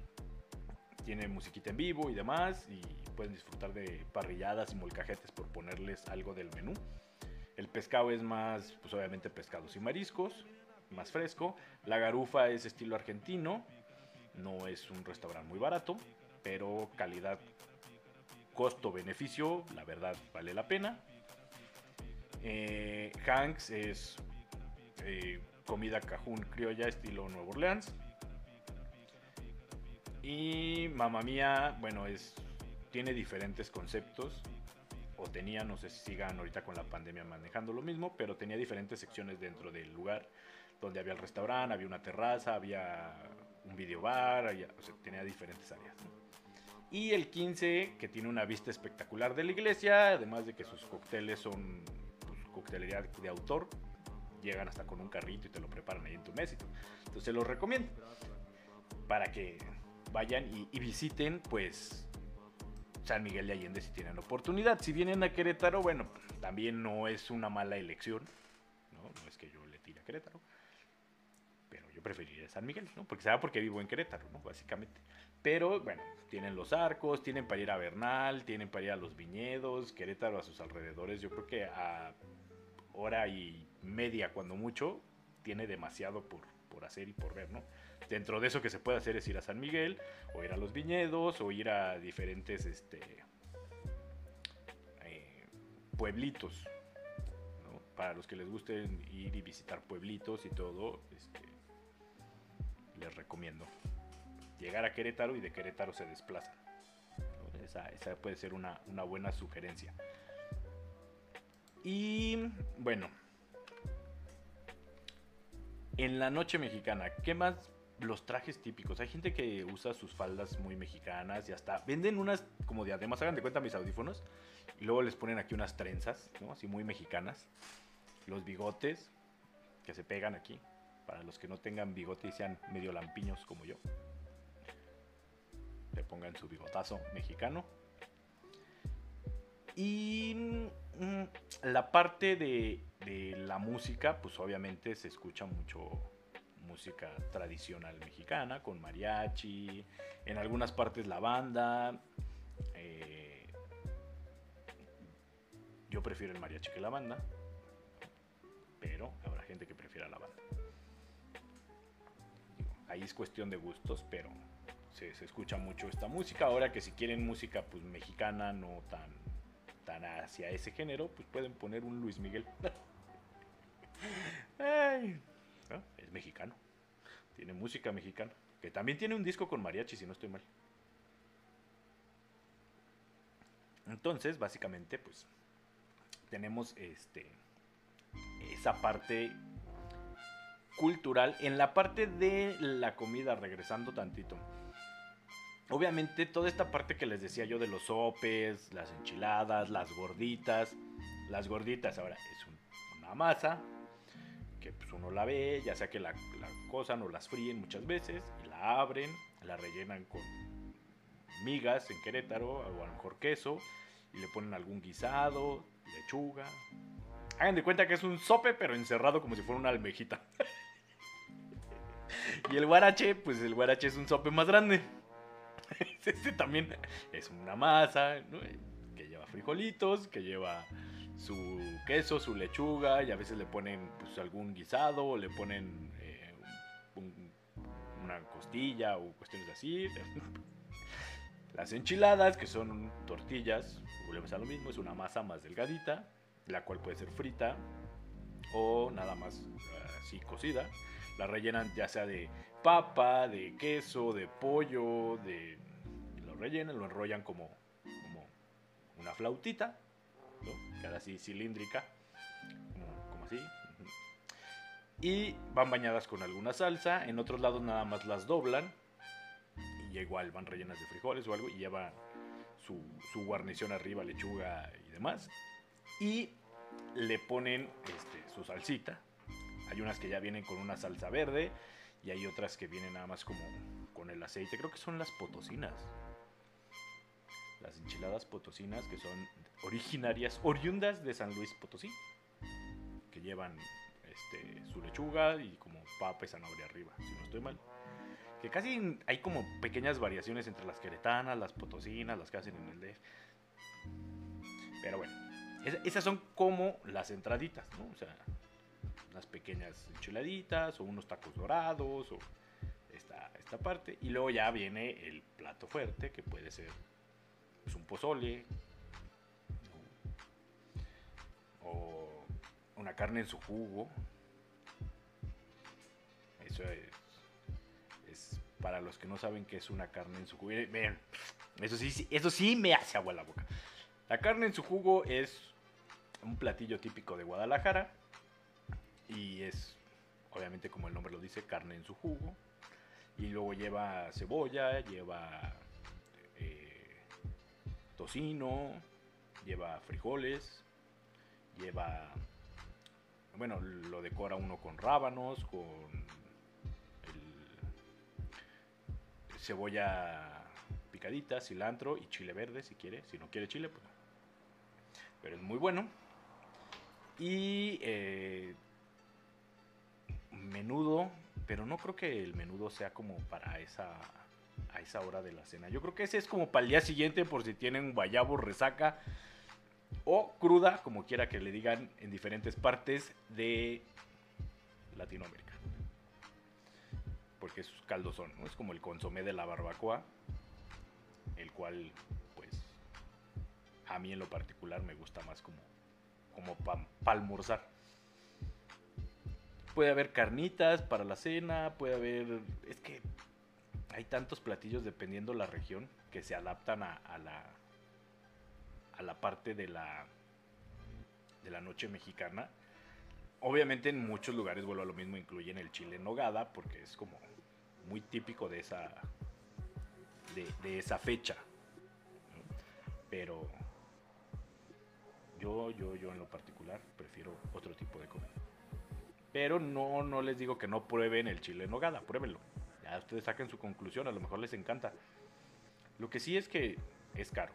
tiene musiquita en vivo y demás y pueden disfrutar de parrilladas y molcajetes por ponerles algo del menú. El pescado es más, pues obviamente pescados y mariscos más fresco. La garufa es estilo argentino. No es un restaurante muy barato, pero calidad, costo-beneficio, la verdad vale la pena. Eh, Hanks es eh, comida cajún criolla estilo Nueva Orleans. Y Mamma Mía, bueno, es, tiene diferentes conceptos. O tenía, no sé si sigan ahorita con la pandemia manejando lo mismo, pero tenía diferentes secciones dentro del lugar donde había el restaurante, había una terraza, había un video bar, tenía diferentes áreas. Y el 15, que tiene una vista espectacular de la iglesia, además de que sus cócteles son pues, coctelería de autor, llegan hasta con un carrito y te lo preparan ahí en tu mesito. Entonces los recomiendo para que vayan y, visiten pues San Miguel de Allende si tienen oportunidad. Si vienen a Querétaro, bueno, también no es una mala elección. No, no es que yo le tire a Querétaro. Pero yo preferiría San Miguel, ¿no? Porque sabe porque vivo en Querétaro, ¿no? Básicamente. Pero bueno, tienen los arcos, tienen para ir a Bernal, tienen para ir a los viñedos, Querétaro a sus alrededores. Yo creo que a hora y media, cuando mucho, tiene demasiado por, por hacer y por ver, ¿no? Dentro de eso que se puede hacer es ir a San Miguel, o ir a los viñedos, o ir a diferentes este, eh, pueblitos. ¿no? Para los que les guste ir y visitar pueblitos y todo, este, les recomiendo llegar a Querétaro y de Querétaro se desplazan. Esa, esa, puede ser una, una buena sugerencia. Y bueno, en la noche mexicana, ¿qué más los trajes típicos. Hay gente que usa sus faldas muy mexicanas y hasta venden unas como diademas. Hagan de cuenta mis audífonos. Y luego les ponen aquí unas trenzas, ¿no? Así muy mexicanas. Los bigotes que se pegan aquí. Para los que no tengan bigote y sean medio lampiños como yo. Le pongan su bigotazo mexicano. Y mm, la parte de, de la música, pues obviamente se escucha mucho música tradicional mexicana, con mariachi, en algunas partes la banda. Eh, yo prefiero el mariachi que la banda, pero habrá gente que prefiera la banda. Ahí es cuestión de gustos, pero se, se, escucha mucho esta música. Ahora que si quieren música pues mexicana, no tan, tan hacia ese género, pues pueden poner un Luis Miguel. Ay, es mexicano. Tiene música mexicana. Que también tiene un disco con mariachi, si no estoy mal. Entonces, básicamente, pues, tenemos este esa parte cultural. En la parte de la comida, regresando tantito. Obviamente, toda esta parte que les decía yo de los sopes, las enchiladas, las gorditas. Las gorditas, ahora, es un, una masa que pues, uno la ve, ya sea que la, la cosan o las fríen muchas veces, y la abren, la rellenan con migas en Querétaro, o a lo mejor queso, y le ponen algún guisado, lechuga. Hagan de cuenta que es un sope, pero encerrado como si fuera una almejita. y el guarache, pues el guarache es un sope más grande. Este también es una masa que lleva frijolitos, que lleva su queso, su lechuga, y a veces le ponen pues, algún guisado, o le ponen eh, un, una costilla o cuestiones así. Las enchiladas, que son tortillas, volvemos a lo mismo, es una masa más delgadita, la cual puede ser frita o nada más así cocida. La rellenan ya sea de papa, de queso, de pollo, de... Rellenan, lo enrollan como, como una flautita ¿no? Queda así cilíndrica, como, como así. Y van bañadas con alguna salsa, en otros lados nada más las doblan y igual van rellenas de frijoles o algo y llevan su, su guarnición arriba, lechuga y demás. Y le ponen este, su salsita. Hay unas que ya vienen con una salsa verde y hay otras que vienen nada más como con el aceite. Creo que son las potosinas las enchiladas potosinas que son originarias, oriundas de San Luis Potosí, que llevan este, su lechuga y como papa y zanahoria arriba, si no estoy mal. Que casi hay como pequeñas variaciones entre las queretanas, las potosinas, las que hacen en el DF. Pero bueno, esas son como las entraditas, ¿no? O sea, unas pequeñas enchiladitas o unos tacos dorados o esta, esta parte. Y luego ya viene el plato fuerte, que puede ser pues, un pozole o una carne en su jugo. Eso es, es para los que no saben qué es una carne en su jugo. Eso sí, eso sí me hace agua la boca. La carne en su jugo es un platillo típico de Guadalajara y es, obviamente como el nombre lo dice, carne en su jugo. Y luego lleva cebolla, lleva tocino, lleva frijoles, lleva, bueno, lo decora uno con rábanos, con el cebolla picadita, cilantro y chile verde si quiere. Si no quiere chile, pues. Pero es muy bueno. Y eh, menudo, pero no creo que el menudo sea como para esa a esa hora de la cena. Yo creo que ese es como para el día siguiente por si tienen guayabo, resaca o cruda, como quiera que le digan en diferentes partes de Latinoamérica. Porque es caldosón, ¿no? Es como el consomé de la barbacoa, el cual, pues, a mí en lo particular me gusta más como, como para almorzar. Puede haber carnitas para la cena, puede haber... Es que hay tantos platillos dependiendo la región que se adaptan a, la a la parte de la de la noche mexicana. Obviamente en muchos lugares, vuelvo a lo mismo, incluyen el chile en nogada porque es como muy típico de esa de, de esa fecha. Pero yo, yo, yo en lo particular prefiero otro tipo de comida. Pero no, no les digo que no prueben el chile en nogada, pruébenlo. Ya ustedes saquen su conclusión, a lo mejor les encanta. Lo que sí es que es caro.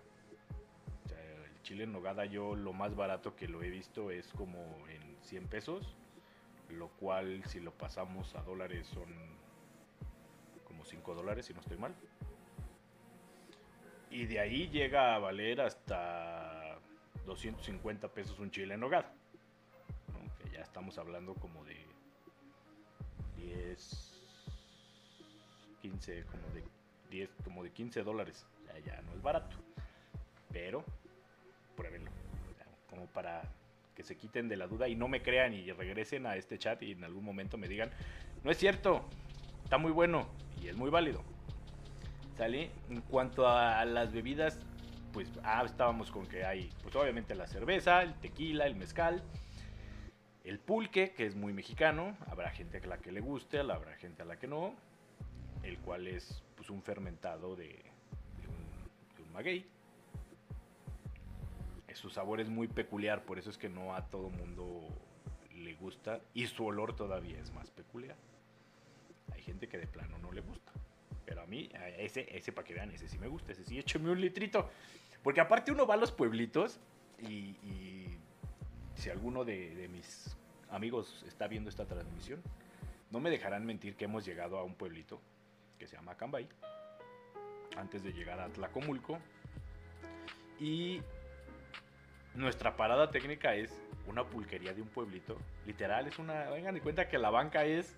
El chile en nogada yo lo más barato que lo he visto es como en 100 pesos, lo cual si lo pasamos a dólares son como 5 dólares si no estoy mal. Y de ahí llega a valer hasta 250 pesos un chile en nogada. ¿no? Que ya estamos hablando como de 10, 15, como de 10, como de 15 dólares. Ya, no es barato. Pero, pruébenlo. Como para que se quiten de la duda y no me crean y regresen a este chat y en algún momento me digan, no es cierto, está muy bueno y es muy válido. ¿Sale? En cuanto a las bebidas, pues ah, estábamos con que hay, pues obviamente la cerveza, el tequila, el mezcal, el pulque, que es muy mexicano, habrá gente a la que le guste, habrá gente a la que no, el cual es pues un fermentado de, de un, de un maguey. Su sabor es muy peculiar, por eso es que no a todo mundo le gusta y su olor todavía es más peculiar. Hay gente que de plano no le gusta. Pero a mí, ese, ese para que vean, ese sí me gusta, ese sí, écheme un litrito. Porque aparte uno va a los pueblitos y, y si alguno de mis amigos está viendo esta transmisión, no me dejarán mentir que hemos llegado a un pueblito que se llama Cambay, antes de llegar a Tlacomulco. Y nuestra parada técnica es una pulquería de un pueblito. Literal, es una. Vengan en cuenta que la banca es.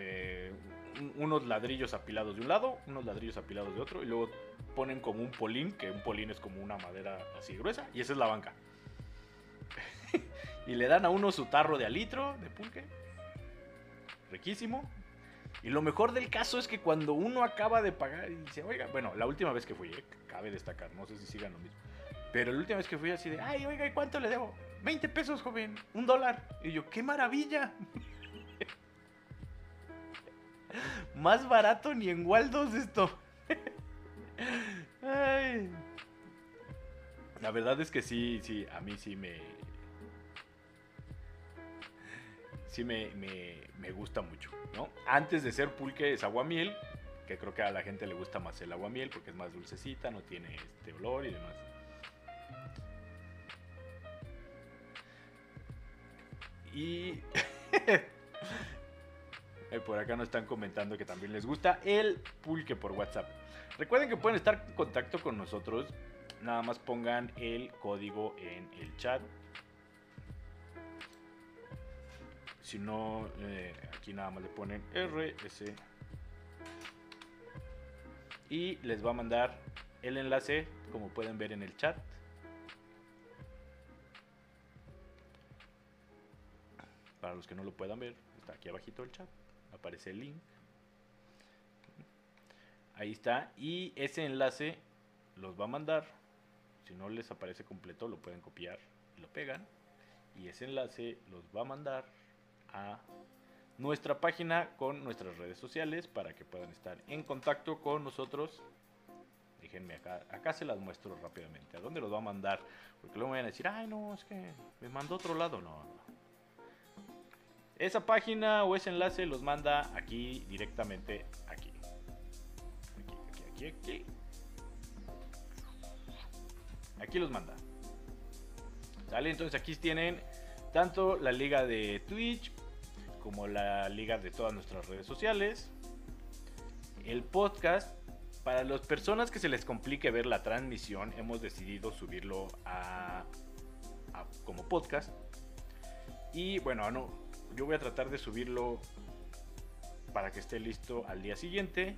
eh, un- unos ladrillos apilados de un lado, unos ladrillos apilados de otro, y luego ponen como un polín, que un polín es como una madera así gruesa, y esa es la banca. y le dan a uno su tarro de alitro de pulque. Riquísimo. Y lo mejor del caso es que cuando uno acaba de pagar y dice, oiga, bueno, la última vez que fui, eh, cabe destacar, no sé si sigan lo mismo. Pero la última vez que fui así de, ay, oiga, ¿y cuánto le debo? 20 pesos, joven, un dólar. Y yo, qué maravilla. Más barato ni en Waldos esto. Ay. La verdad es que sí, sí, a mí sí me. Me, gusta mucho. Antes de ser pulque es aguamiel, que creo que a la gente le gusta más el aguamiel porque es más dulcecita, no tiene este olor y demás. Y Eh, por acá nos están comentando que también les gusta el pulque por WhatsApp. Recuerden que pueden estar en contacto con nosotros. Nada más pongan el código en el chat. Si no, eh, aquí nada más le ponen RS. Y les va a mandar el enlace, como pueden ver en el chat. Para los que no lo puedan ver, está aquí abajito el chat. Aparece el link. Ahí está. Y ese enlace los va a mandar. Si no les aparece completo, lo pueden copiar y lo pegan. Y ese enlace los va a mandar a nuestra página con nuestras redes sociales para que puedan estar en contacto con nosotros. Déjenme acá, acá se las muestro rápidamente. ¿A dónde los va a mandar? Porque luego me van a decir, ay no, es que me mandó a otro lado. No, no. Esa página o ese enlace los manda aquí directamente aquí. aquí, aquí. Aquí los manda. ¿Sale? Entonces aquí tienen tanto la liga de Twitch como la liga de todas nuestras redes sociales. El podcast, para las personas que se les complique ver la transmisión, hemos decidido subirlo a, como podcast. Y bueno, no, yo voy a tratar de subirlo para que esté listo al día siguiente,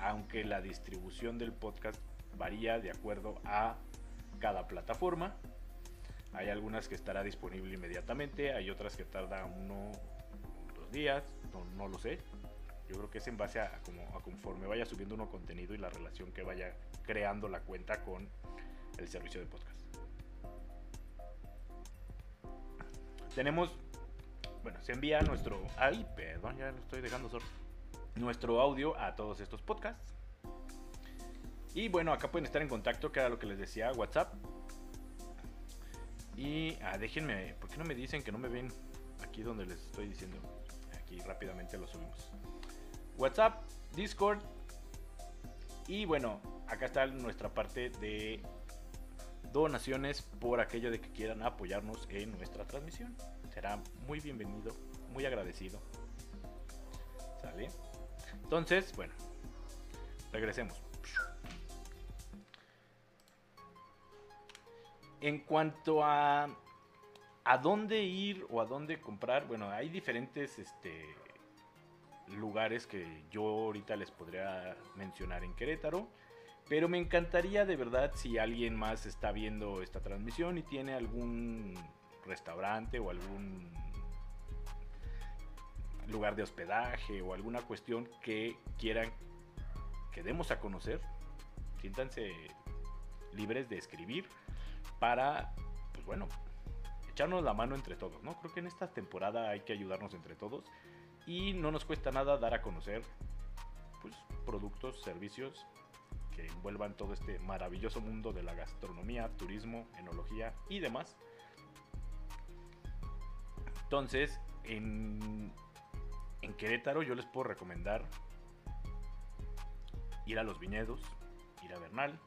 aunque la distribución del podcast varía de acuerdo a cada plataforma. Hay algunas que estará disponible inmediatamente, hay otras que tarda uno días, no, lo sé. Yo creo que es en base a, como, a conforme vaya subiendo uno contenido y la relación que vaya creando la cuenta con el servicio de podcast. Tenemos, bueno, se envía nuestro, ay, perdón, ya lo estoy dejando solo, nuestro audio a todos estos podcasts. Y bueno, acá pueden estar en contacto, que era lo que les decía, WhatsApp. Y ah, déjenme, ¿por qué no me dicen que no me ven aquí donde les estoy diciendo? Rápidamente lo subimos. WhatsApp, Discord. Y bueno, acá está nuestra parte de donaciones por aquello de que quieran apoyarnos en nuestra transmisión. Será muy bienvenido, muy agradecido. ¿Sale? Entonces, bueno, regresemos. En cuanto a a dónde ir o a dónde comprar, bueno, hay diferentes este, lugares que yo ahorita les podría mencionar en Querétaro. Pero me encantaría de verdad si alguien más está viendo esta transmisión y tiene algún restaurante o algún lugar de hospedaje o alguna cuestión que quieran que demos a conocer. Siéntanse libres de escribir para, pues bueno, echarnos la mano entre todos, ¿no? Creo que en esta temporada hay que ayudarnos entre todos y no nos cuesta nada dar a conocer, pues, productos, servicios que envuelvan todo este maravilloso mundo de la gastronomía, turismo, enología y demás. Entonces, en, en Querétaro yo les puedo recomendar ir a los viñedos, ir a Bernal,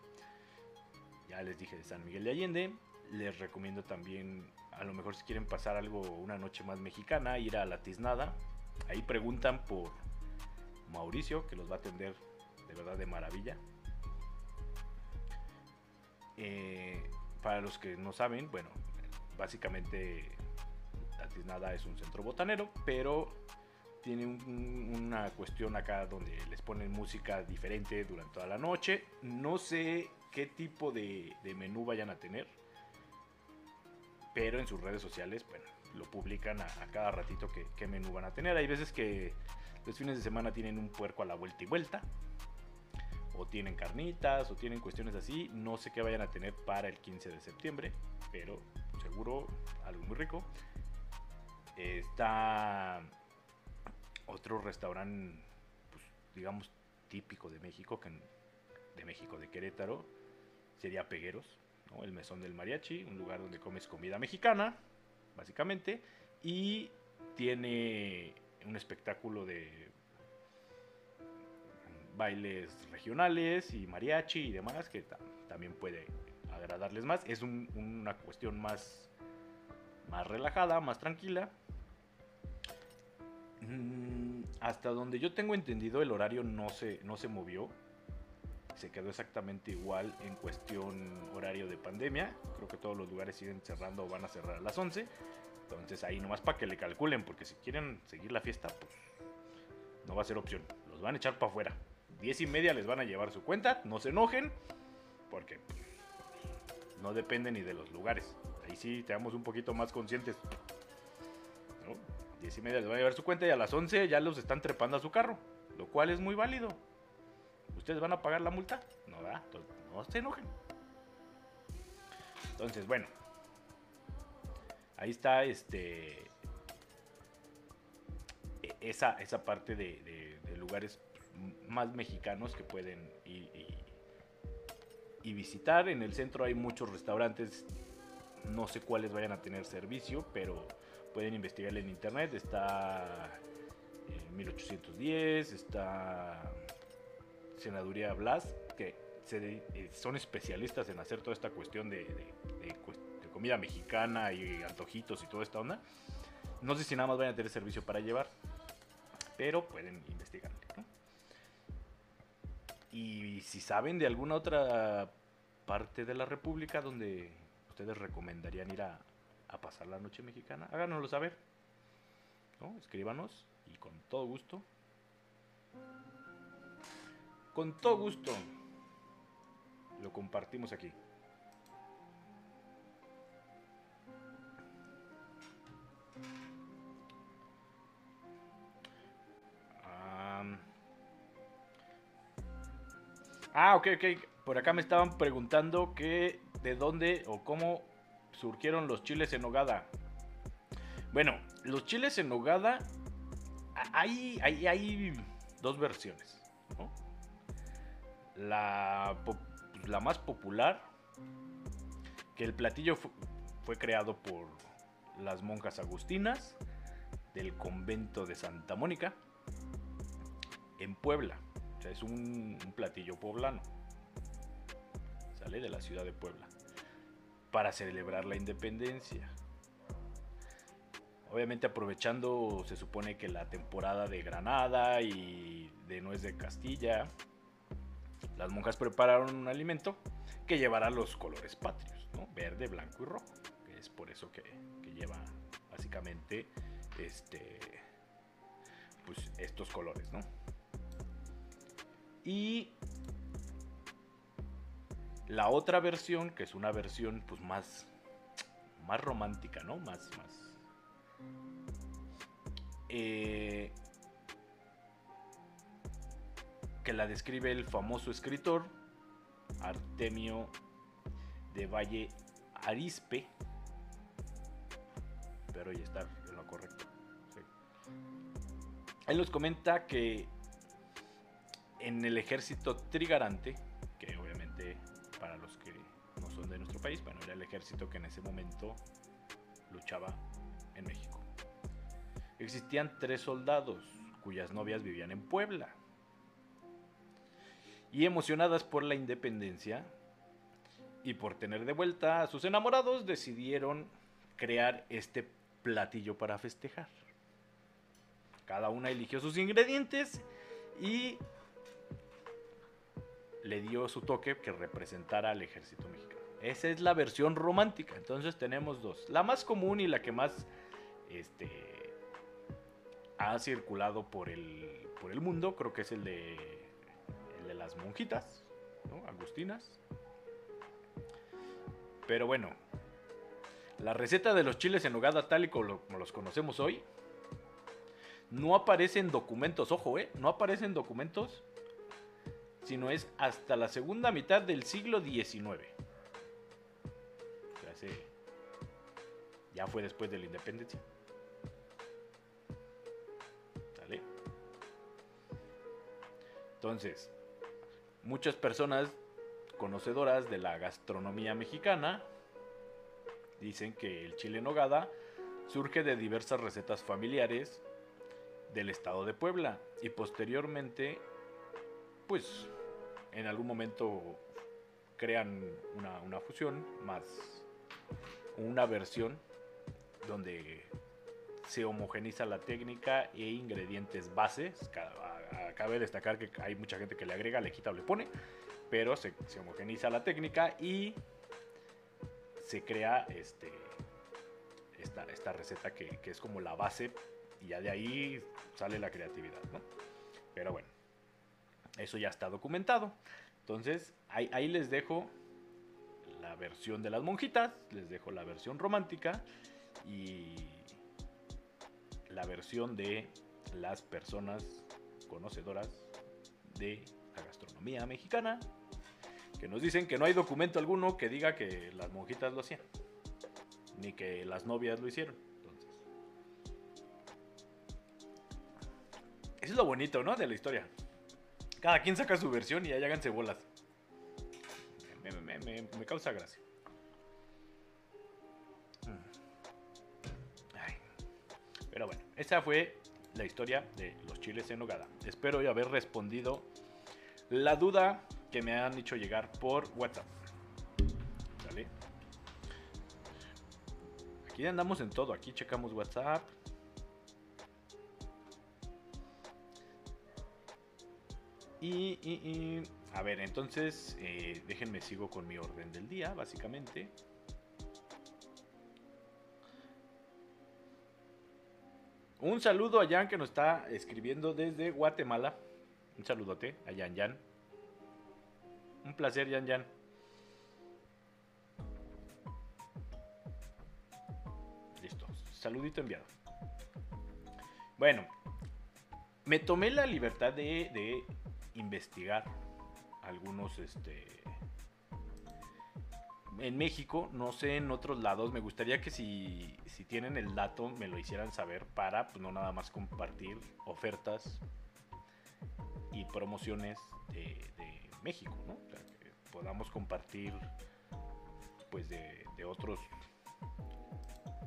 ya les dije de San Miguel de Allende. Les recomiendo también, a lo mejor si quieren pasar algo, una noche más mexicana, ir a La Tiznada. Ahí preguntan por Mauricio, que los va a atender de verdad de maravilla. Eh, para los que no saben, bueno, básicamente La Tiznada es un centro botanero, pero tiene una cuestión acá donde les ponen música diferente durante toda la noche. No sé qué tipo de, menú vayan a tener. Pero en sus redes sociales, bueno, lo publican a, cada ratito qué menú van a tener. Hay veces que los fines de semana tienen un puerco a la vuelta y vuelta. O tienen carnitas, o tienen cuestiones así. No sé qué vayan a tener para el 15 de septiembre. Pero seguro algo muy rico. Está otro restaurante, pues, digamos, típico de México, que, de México, de Querétaro, sería Pegueros, el mesón del mariachi, un lugar donde comes comida mexicana, básicamente, y tiene un espectáculo de bailes regionales y mariachi y demás que también puede agradarles más. Es una cuestión más, más relajada, más tranquila. Mm, hasta donde yo tengo entendido el horario no se, no se movió se quedó exactamente igual en cuestión horario de pandemia. Creo que todos los lugares siguen cerrando o van a cerrar a las 11. Entonces ahí nomás para que le calculen, porque si quieren seguir la fiesta, pues no va a ser opción. Los van a echar para afuera. 10 y media les van a llevar su cuenta, no se enojen, porque no depende ni de los lugares. Ahí sí tenemos un poquito más conscientes. ¿no? 10 y media les van a llevar su cuenta y a las 11 ya los están trepando a su carro, lo cual es muy válido. ¿Ustedes van a pagar la multa? No, ¿verdad? no se enojen. Entonces, bueno. Ahí está este. E, esa, esa parte de, lugares más mexicanos que pueden ir y, visitar. En el centro hay muchos restaurantes. No sé cuáles vayan a tener servicio, pero pueden investigar en internet. Está 1810, está Senaduría Blas, que eh, son especialistas en hacer toda esta cuestión de, comida mexicana y antojitos y toda esta onda. No sé si nada más van a tener servicio para llevar, pero pueden investigar. Y si saben de alguna otra parte de la República donde ustedes recomendarían ir a, a pasar la noche mexicana, háganoslo saber. ¿no? Escríbanos y con todo gusto. Con todo gusto lo compartimos aquí. Ah, ok, ok. Por acá me estaban preguntando que de dónde o cómo surgieron los chiles en nogada. Bueno, los chiles en nogada hay, hay, hay dos versiones. La, la, más popular, que el platillo fue creado por las monjas agustinas del convento de Santa Mónica en Puebla. O sea, es un, platillo poblano. Sale de la ciudad de Puebla. Para celebrar la independencia. Obviamente aprovechando, se supone que la temporada de Granada y de Nuez de Castilla, las monjas prepararon un alimento que llevará los colores patrios, ¿no? Verde, blanco y rojo. Que es por eso que, que lleva básicamente este, pues, estos colores, ¿no? Y la otra versión, que es una versión pues más, más romántica, ¿no? Más, más. Eh, que la describe el famoso escritor Artemio de Valle Arispe. Pero ya está en lo correcto. Él nos comenta que en el ejército trigarante, que obviamente para los que no son de nuestro país, bueno, era el ejército que en ese momento luchaba en México. Existían tres soldados cuyas novias vivían en Puebla. Y emocionadas por la independencia y por tener de vuelta a sus enamorados, decidieron crear este platillo para festejar. Cada una eligió sus ingredientes y le dio su toque que representara al ejército mexicano. Esa es la versión romántica. Entonces tenemos dos. La más común y la que más este, ha circulado por el, por el mundo, creo que es el de, monjitas, ¿no? Agustinas. Pero bueno, la receta de los chiles en nogada tal y como, los conocemos hoy, no aparece en documentos, ojo, ¿eh? No aparece en documentos sino es hasta la segunda mitad del siglo XIX. Ya fue después de la independencia. Entonces, muchas personas conocedoras de la gastronomía mexicana dicen que el chile nogada surge de diversas recetas familiares del estado de Puebla y posteriormente pues en algún momento crean una, fusión más una versión donde se homogeniza la técnica e ingredientes bases. Cabe destacar que hay mucha gente que le agrega, le quita o le pone, pero se, homogeniza la técnica y se crea este, esta, receta que, que, es como la base y ya de ahí sale la creatividad. ¿no? Pero bueno. Eso ya está documentado. Entonces, ahí, les dejo la versión de las monjitas, les dejo la versión romántica y la versión de las personas conocedoras de la gastronomía mexicana, que nos dicen que no hay documento alguno que diga que las monjitas lo hacían, ni que las novias lo hicieron. Entonces, eso es lo bonito, ¿no? De la historia. Cada quien saca su versión y ahí háganse bolas. Me, causa gracia. Mm. Pero bueno, esa fue la historia de los chiles en nogada. Espero haber respondido la duda que me han hecho llegar por WhatsApp. Aquí andamos en todo. Aquí checamos WhatsApp. Y a ver, entonces, eh, déjenme sigo con mi orden del día, básicamente. Un saludo a Jan que nos está escribiendo desde Guatemala. Un saludote a Jan Jan. Un placer, Jan Jan. Listo. Saludito enviado. Bueno, me tomé la libertad de, de investigar algunos, este... En México, no sé en otros lados, me gustaría que si, si tienen el dato me lo hicieran saber para pues, no nada más compartir ofertas y promociones de, México, ¿no? O sea, que podamos compartir pues de, de otros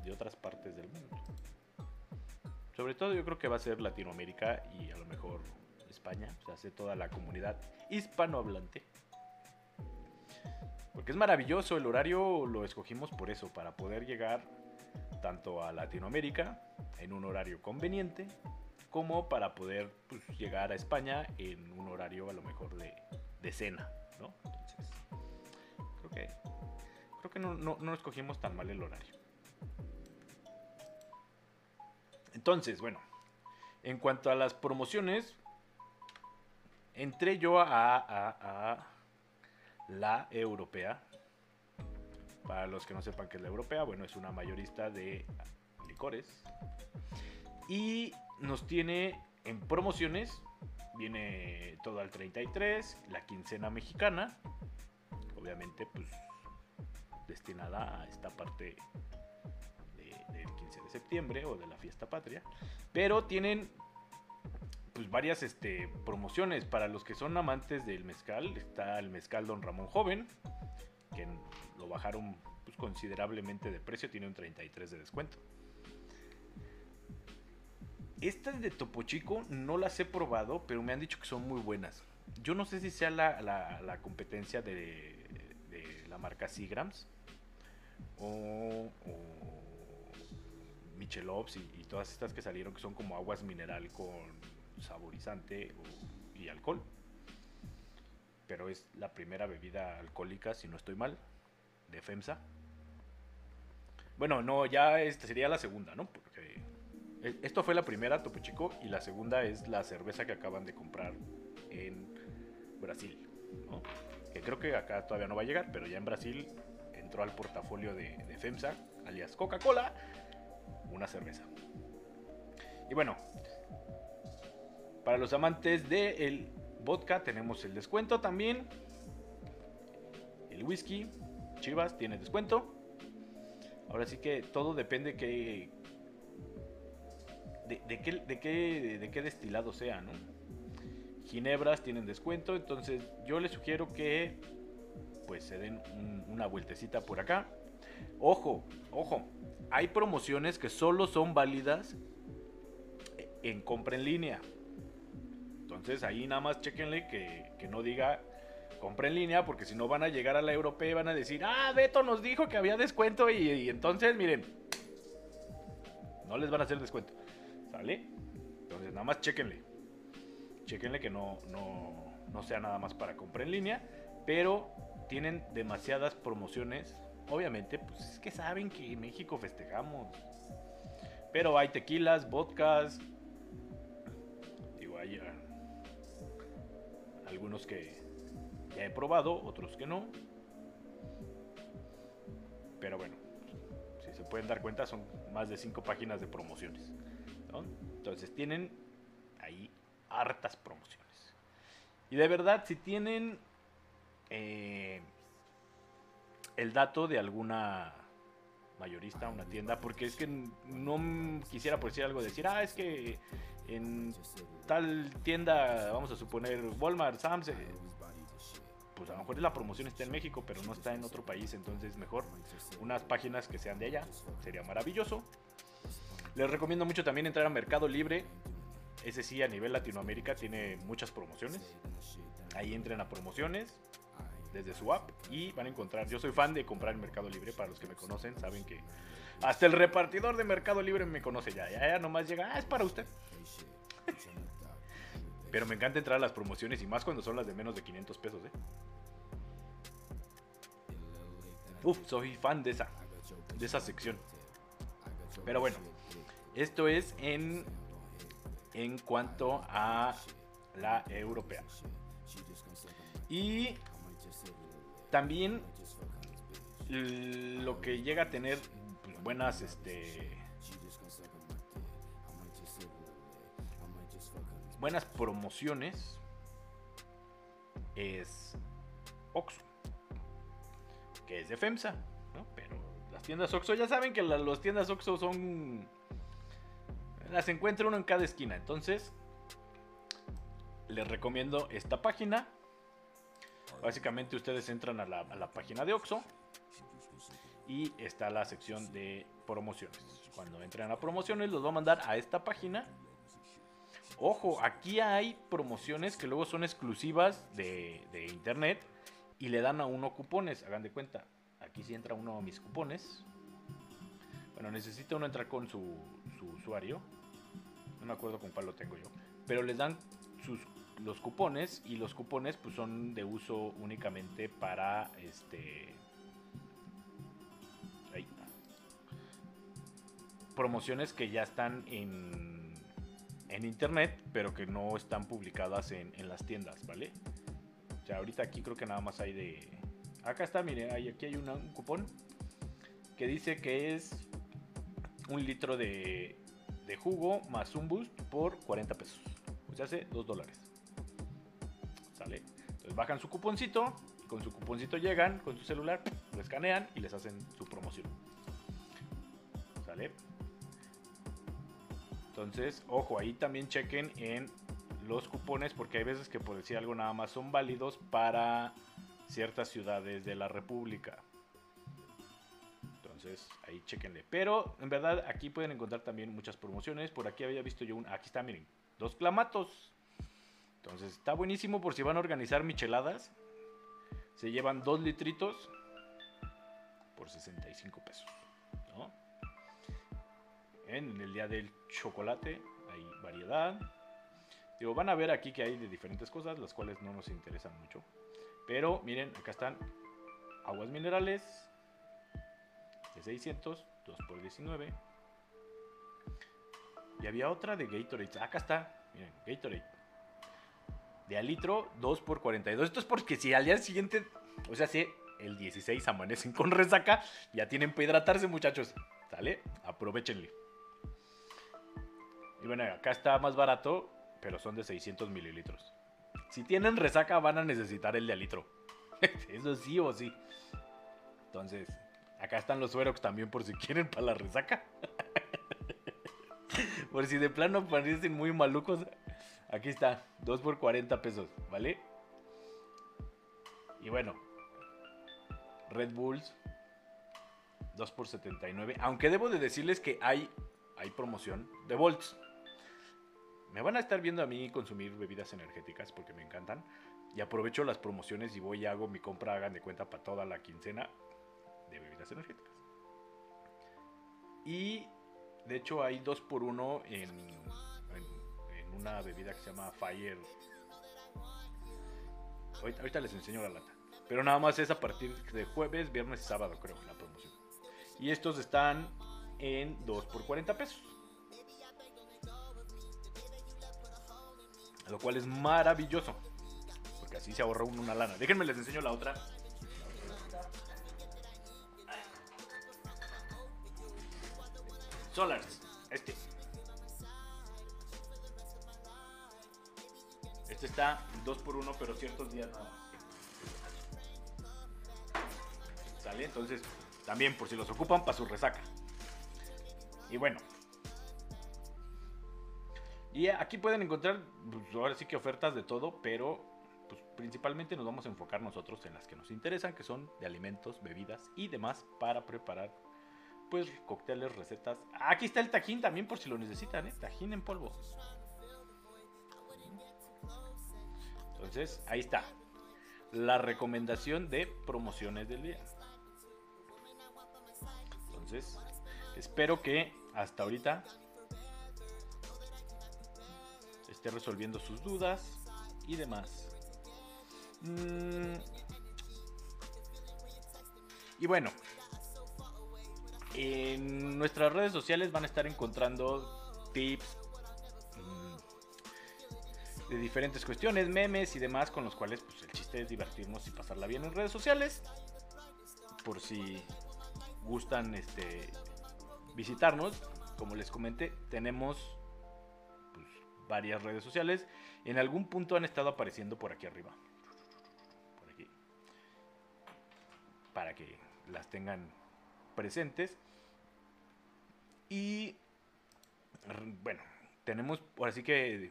de otras partes del mundo. Sobre todo yo creo que va a ser Latinoamérica y a lo mejor España, o sea, hace toda la comunidad hispanohablante. Porque es maravilloso, el horario lo escogimos por eso, para poder llegar tanto a Latinoamérica en un horario conveniente, como para poder pues, llegar a España en un horario a lo mejor de, de cena, ¿no? Entonces, creo que, creo que no, no, no escogimos tan mal el horario. Entonces, bueno, en cuanto a las promociones, entré yo a, la europea. Para los que no sepan qué es la europea, bueno, es una mayorista de licores. Y nos tiene en promociones, viene todo al 33, la quincena mexicana, obviamente pues destinada a esta parte de, del 15 de septiembre o de la fiesta patria. Pero tienen pues varias este, promociones para los que son amantes del mezcal. Está el mezcal Don Ramón Joven, que lo bajaron pues, considerablemente de precio, tiene un 33 de descuento. Estas de Topo Chico no las he probado, pero me han dicho que son muy buenas. Yo no sé si sea la, la, competencia de, de, la marca Seagrams o, o Michelops y, y, todas estas que salieron que son como aguas mineral con saborizante y alcohol. Pero es la primera bebida alcohólica, si no estoy mal, de FEMSA. Bueno, no, ya esta sería la segunda, ¿no? Porque esto fue la primera, Topo Chico, y la segunda es la cerveza que acaban de comprar en Brasil, ¿no? Que creo que acá todavía no va a llegar, pero ya en Brasil entró al portafolio de, de FEMSA, alias Coca-Cola, una cerveza. Y bueno, para los amantes del vodka tenemos el descuento también. El whisky, Chivas, tiene descuento. Ahora sí que todo depende que, de, qué, de, qué, de qué destilado sea, ¿no? Ginebras tienen descuento, entonces yo les sugiero que pues se den un, una vueltecita por acá. Ojo, ojo, hay promociones que solo son válidas en compra en línea. Entonces ahí nada más chequenle que, que no diga compra en línea, porque si no van a llegar a la europea y van a decir, ah, Beto nos dijo que había descuento y, entonces miren, no les van a hacer descuento. ¿Sale? Entonces nada más chequenle. Chequenle que no, no, no sea nada más para compra en línea, pero tienen demasiadas promociones. Obviamente, pues es que saben que en México festejamos. Pero hay tequilas, vodkas. Digo, hay algunos que ya he probado, otros que no. Pero bueno, si se pueden dar cuenta, son más de 5 páginas de promociones. Entonces tienen ahí hartas promociones. Y de verdad, si tienen eh, el dato de alguna mayorista, una tienda, porque es que no quisiera por decir algo, decir, ah, es que en tal tienda, vamos a suponer Walmart, Sam's, eh, pues a lo mejor la promoción está en México, pero no está en otro país, entonces mejor unas páginas que sean de allá, sería maravilloso. Les recomiendo mucho también entrar a Mercado Libre. ese sí a nivel Latinoamérica tiene muchas promociones. Ahí entren a promociones desde su app y van a encontrar. Yo soy fan de comprar en Mercado Libre. Para los que me conocen, saben que hasta el repartidor de Mercado Libre me conoce ya. Ya, ya nomás llega, ah, es para usted. Pero me encanta entrar a las promociones y más cuando son las de menos de 500 pesos, ¿eh? Uf, soy fan de esa, de esa sección. Pero bueno, esto es en, en cuanto a la europea. Y también lo que llega a tener buenas este buenas promociones es Oxxo que es de FEMSA ¿no? pero las tiendas Oxxo ya saben que las tiendas Oxxo son las encuentra uno en cada esquina entonces les recomiendo esta página básicamente ustedes entran a la, página de Oxxo y está la sección de promociones. Cuando entren a promociones los va a mandar a esta página. Ojo, aquí hay promociones que luego son exclusivas de, internet y le dan a uno cupones. Hagan de cuenta, aquí si entra uno a mis cupones. Bueno, necesita uno entrar con su, su usuario. No me acuerdo con cuál lo tengo yo. Pero les dan sus, los cupones y los cupones pues son de uso únicamente para este promociones que ya están en, en internet, pero que no están publicadas en, las tiendas, ¿vale? O sea, ahorita aquí creo que nada más hay de... Acá está, mire, aquí hay un cupón que dice que es un litro de, de jugo más un boost por 40 pesos. O sea, hace 2 dólares. Entonces bajan su cuponcito, con su cuponcito llegan con su celular, lo escanean y les hacen su promoción. ¿Sale? Entonces, ojo, ahí también chequen en los cupones porque hay veces que por decir algo nada más son válidos para ciertas ciudades de la República. Entonces, ahí chequenle. Pero, en verdad, aquí pueden encontrar también muchas promociones. Por aquí había visto yo un... Aquí está, miren. Dos clamatos. Entonces, está buenísimo por si van a organizar micheladas. Se llevan dos litritos por 65 pesos en el día del chocolate hay variedad. Digo, van a ver aquí que hay de diferentes cosas, las cuales no nos interesan mucho. Pero miren, acá están aguas minerales de 600, 2 por 19. Y había otra de Gatorade. Acá está, miren, Gatorade. De litro, 2 por 42. Esto es porque si al día siguiente, o sea, si el 16 amanecen con resaca, ya tienen para hidratarse, muchachos. ¿Sale? Aprovechenle. Y bueno, acá está más barato, pero son de 600 mililitros. Si tienen resaca van a necesitar el de litro. Eso sí o sí. Entonces, acá están los Suerox también por si quieren para la resaca. por si de plano parecen muy malucos. Aquí está, 2 por 40 pesos, ¿vale? Y bueno, Red Bulls, 2 por 79. Aunque debo de decirles que hay, hay promoción de Volts me van a estar viendo a mí consumir bebidas energéticas porque me encantan. Y aprovecho las promociones y voy y hago mi compra, hagan de cuenta, para toda la quincena de bebidas energéticas. Y de hecho hay dos por uno en, en, una bebida que se llama Fire. Ahorita, ahorita, les enseño la lata. Pero nada más es a partir de jueves, viernes y sábado, creo, la promoción. Y estos están en 2 por 40 pesos. Lo cual es maravilloso. Porque así se ahorra una lana. Déjenme les enseño la otra. Solars. 2 por 1 pero ciertos días nada ¿Sale? Entonces, también por si los ocupan para su resaca. Y bueno, y aquí pueden encontrar, pues, ahora sí que ofertas de todo, pero pues, principalmente nos vamos a enfocar nosotros en las que nos interesan, que son de alimentos, bebidas y demás para preparar pues cócteles, recetas. Aquí está el tajín también por si lo necesitan, ¿eh? tajín en polvo. Entonces, ahí está. La recomendación de promociones del día. Entonces, espero que hasta ahorita esté resolviendo sus dudas y demás. Mm. Y bueno, en nuestras redes sociales van a estar encontrando tips de diferentes cuestiones, memes y demás con los cuales pues, el chiste es divertirnos y pasarla bien en redes sociales. Por si gustan este, visitarnos, como les comenté, tenemos pues, varias redes sociales. En algún punto han estado apareciendo por aquí arriba. Por aquí. Para que las tengan presentes. Y bueno, tenemos ahora sí que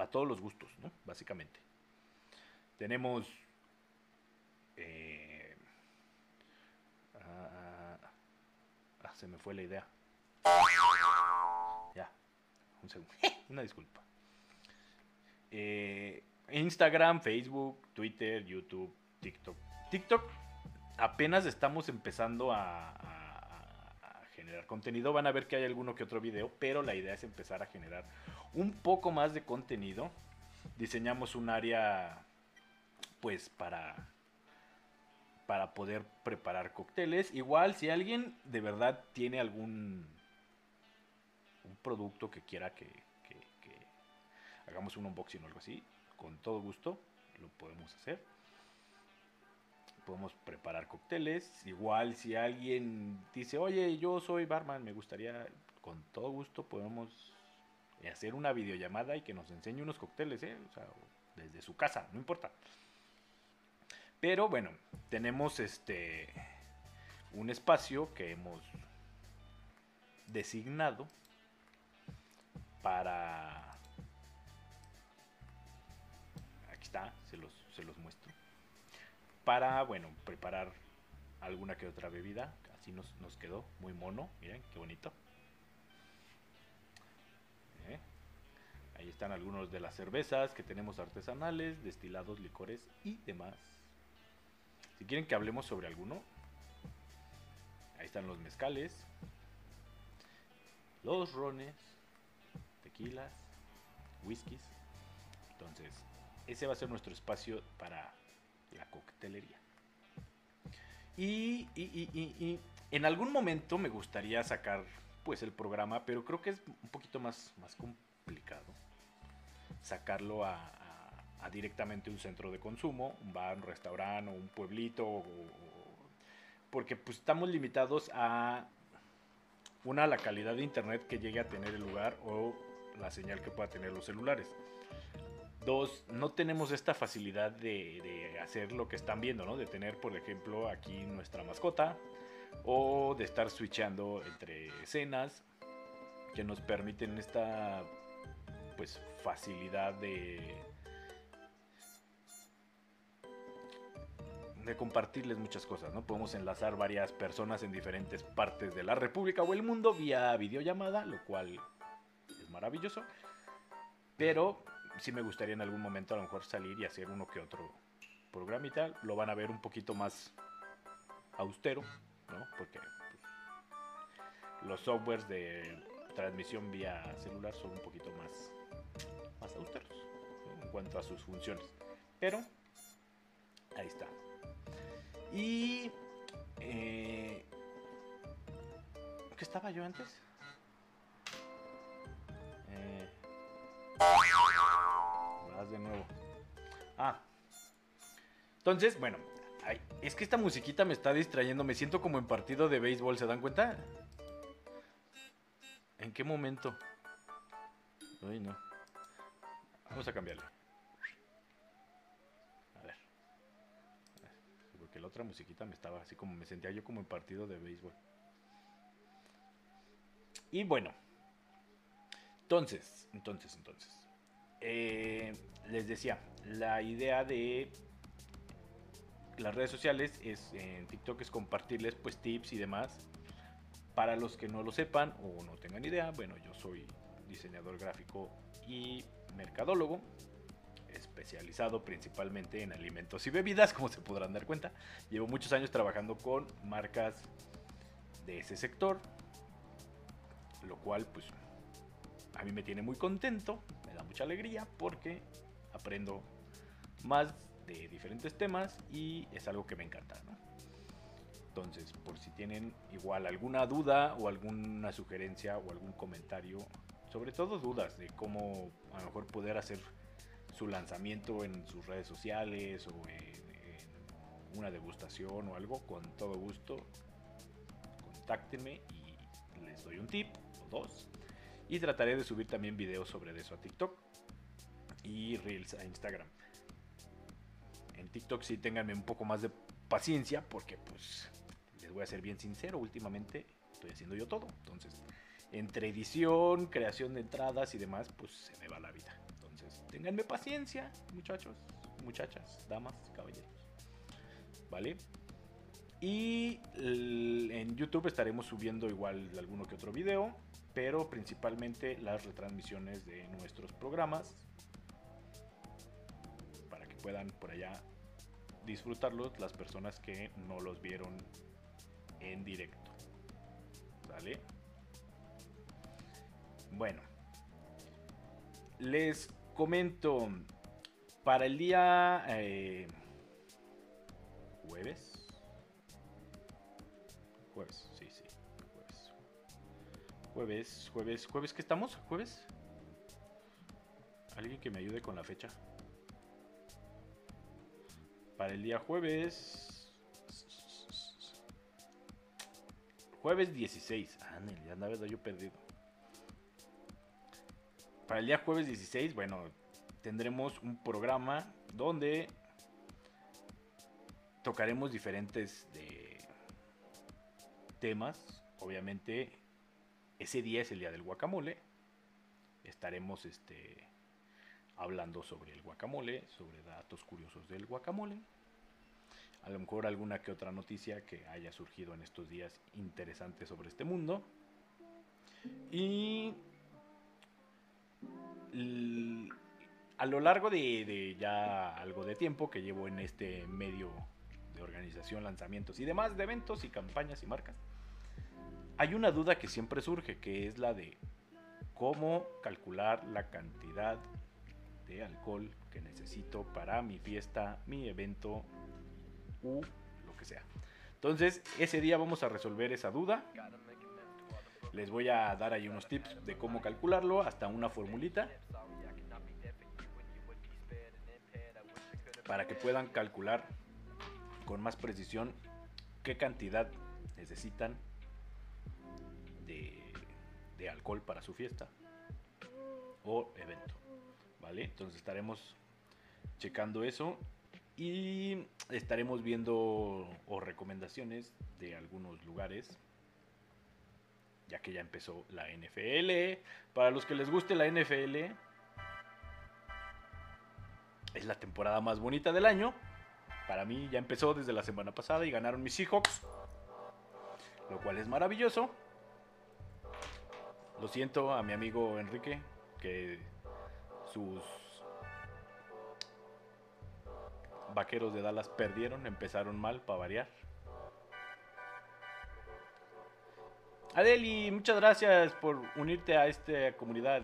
para todos los gustos, ¿no? Básicamente. Tenemos eh, ah, ah, se me fue la idea. Ya, un segundo. Una disculpa. Eh, Instagram, Facebook, Twitter, YouTube, TikTok. TikTok apenas estamos empezando a, generar contenido. Van a ver que hay alguno que otro video, pero la idea es empezar a generar un poco más de contenido. Diseñamos un área, pues, para para poder preparar cócteles. Igual, si alguien de verdad tiene algún producto que quiera que, que hagamos un unboxing o algo así, con todo gusto lo podemos hacer podemos preparar cócteles. Igual si alguien dice, oye, yo soy barman, me gustaría, con todo gusto podemos hacer una videollamada y que nos enseñe unos cócteles, ¿eh? o sea, desde su casa, no importa. Pero bueno, tenemos este un espacio que hemos designado para aquí está, se los, muestro para, bueno, preparar alguna que otra bebida. Así nos, quedó muy mono, miren, qué bonito. Eh, ahí están algunos de las cervezas que tenemos artesanales, destilados, licores y demás. Si quieren que hablemos sobre alguno, ahí están los mezcales, los rones, tequilas, whiskies. Entonces, ese va a ser nuestro espacio para la coctelería. Y, en algún momento me gustaría sacar pues el programa, pero creo que es un poquito más, más complicado sacarlo a, directamente un centro de consumo, un bar, un restaurante o un pueblito, porque pues estamos limitados a una la calidad de internet que llegue a tener el lugar o la señal que pueda tener los celulares. Dos, no tenemos esta facilidad de, hacer lo que están viendo, ¿no? De tener, por ejemplo, aquí nuestra mascota o de estar switchando entre escenas que nos permiten esta pues facilidad de de compartirles muchas cosas, ¿no? Podemos enlazar varias personas en diferentes partes de la República o el mundo vía videollamada, lo cual es maravilloso. Pero sí me gustaría en algún momento a lo mejor salir y hacer uno que otro programa y tal. Lo van a ver un poquito más austero, ¿no? Porque pues, los softwares de transmisión vía celular son un poquito más, más austeros en cuanto a sus funciones. Pero ahí está. Y... Eh, ¿Qué estaba yo antes? Eh, de nuevo. Ah. Entonces, bueno. es que esta musiquita me está distrayendo. Me siento como en partido de béisbol. ¿Se dan cuenta? ¿En qué momento? Ay, no. Vamos a cambiarle. A ver. Porque la otra musiquita me estaba así como me sentía yo como en partido de béisbol. Y bueno. Entonces, entonces, entonces. Eh, les decía, la idea de las redes sociales es en TikTok es compartirles pues tips y demás. Para los que no lo sepan o no tengan idea, bueno, yo soy diseñador gráfico y mercadólogo, especializado principalmente en alimentos y bebidas, como se podrán dar cuenta. Llevo muchos años trabajando con marcas de ese sector, lo cual pues a mí me tiene muy contento, me da mucha alegría porque aprendo más de diferentes temas y es algo que me encanta, Entonces, por si tienen igual alguna duda o alguna sugerencia o algún comentario, sobre todo dudas de cómo a lo mejor poder hacer su lanzamiento en sus redes sociales o en, una degustación o algo, con todo gusto, contáctenme y les doy un tip o dos. Y trataré de subir también videos sobre eso a TikTok y Reels a Instagram. En TikTok sí ténganme un poco más de paciencia porque pues les voy a ser bien sincero, últimamente estoy haciendo yo todo. Entonces, entre edición, creación de entradas y demás, pues se me va la vida. Entonces, ténganme paciencia, muchachos, muchachas, damas, caballeros. ¿Vale? Y en YouTube estaremos subiendo igual alguno que otro video, pero principalmente las retransmisiones de nuestros programas para que puedan por allá disfrutarlos las personas que no los vieron en directo. ¿Vale? Bueno, les comento para el día eh, jueves. Jueves, sí, sí, jueves. Jueves, jueves, jueves, ¿qué estamos? ¿Jueves? Alguien que me ayude con la fecha para el día jueves. Jueves 16. Ah, ya andaba yo perdido. Para el día jueves 16, bueno, tendremos un programa donde tocaremos diferentes temas. Obviamente, ese día es el día del guacamole. Estaremos este, hablando sobre el guacamole, sobre datos curiosos del guacamole. A lo mejor alguna que otra noticia que haya surgido en estos días interesante sobre este mundo. Y a lo largo de, ya algo de tiempo que llevo en este medio de organización, lanzamientos y demás de eventos y campañas y marcas, hay una duda que siempre surge, que es la de cómo calcular la cantidad alcohol que necesito para mi fiesta, mi evento u lo que sea. Entonces, ese día vamos a resolver esa duda. Les voy a dar ahí unos tips de cómo calcularlo, hasta una formulita. Para que puedan calcular con más precisión qué cantidad necesitan de, alcohol para su fiesta o evento. Entonces estaremos checando eso y estaremos viendo o recomendaciones de algunos lugares ya que ya empezó la NFL. Para los que les guste la NFL, es la temporada más bonita del año. Para mí ya empezó desde la semana pasada y ganaron mis Seahawks, lo cual es maravilloso. Lo siento a mi amigo Enrique, que sus vaqueros de Dallas perdieron, empezaron mal para variar. Adeli, muchas gracias por unirte a esta comunidad.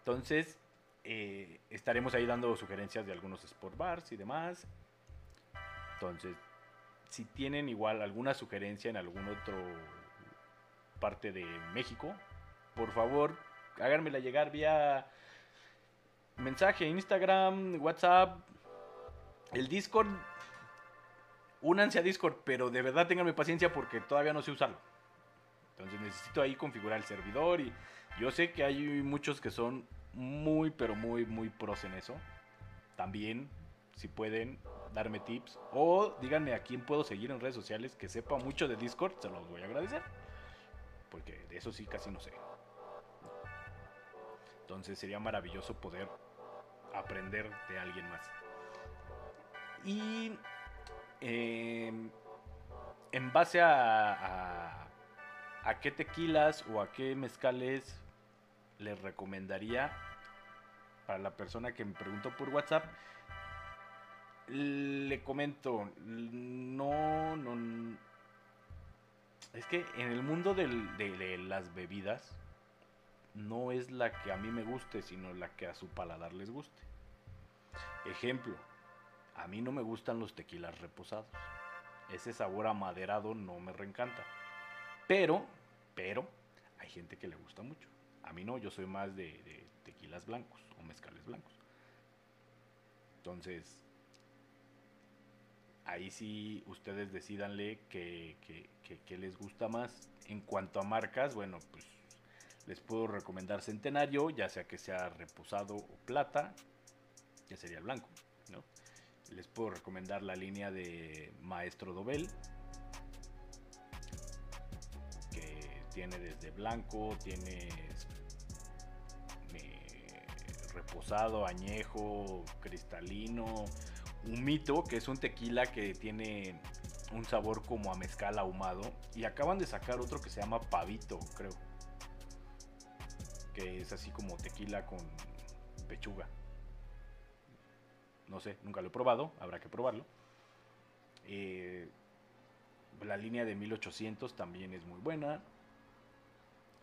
Entonces, eh, estaremos ahí dando sugerencias de algunos sport bars y demás. Entonces, si tienen igual alguna sugerencia en algún otro parte de México, por favor háganmela llegar vía mensaje, Instagram, WhatsApp, el Discord. Únanse a Discord, pero de verdad tenganme paciencia porque todavía no sé usarlo. Entonces necesito ahí configurar el servidor y yo sé que hay muchos que son muy, pero muy, muy pros en eso. También, si pueden, darme tips o díganme a quién puedo seguir en redes sociales que sepa mucho de Discord, se los voy a agradecer. Porque de eso sí casi no sé. Entonces sería maravilloso poder aprender de alguien más. Y em, en base a, qué tequilas o a qué mezcales les recomendaría para la persona que me preguntó por WhatsApp, le comento, no, no, es que en el mundo de, de las bebidas no es la que a mí me guste, sino la que a su paladar les guste. Ejemplo, a mí no me gustan los tequilas reposados. Ese sabor amaderado no me reencanta. Pero, pero, hay gente que le gusta mucho. A mí no, yo soy más de, tequilas blancos o mezcales blancos. Entonces, ahí sí ustedes decidanle que, que- que- que les gusta más. En cuanto a marcas, bueno, pues les puedo recomendar Centenario, ya sea que sea reposado o plata, ya sería el blanco. Les puedo recomendar la línea de Maestro Dobel, que tiene desde blanco, tiene eh, reposado, añejo, cristalino, humito, que es un tequila que tiene un sabor como a mezcal ahumado. Y acaban de sacar otro que se llama Pavito, creo. Que es así como tequila con pechuga. No sé, nunca lo he probado, habrá que probarlo. Eh, la línea de 1800 también es muy buena.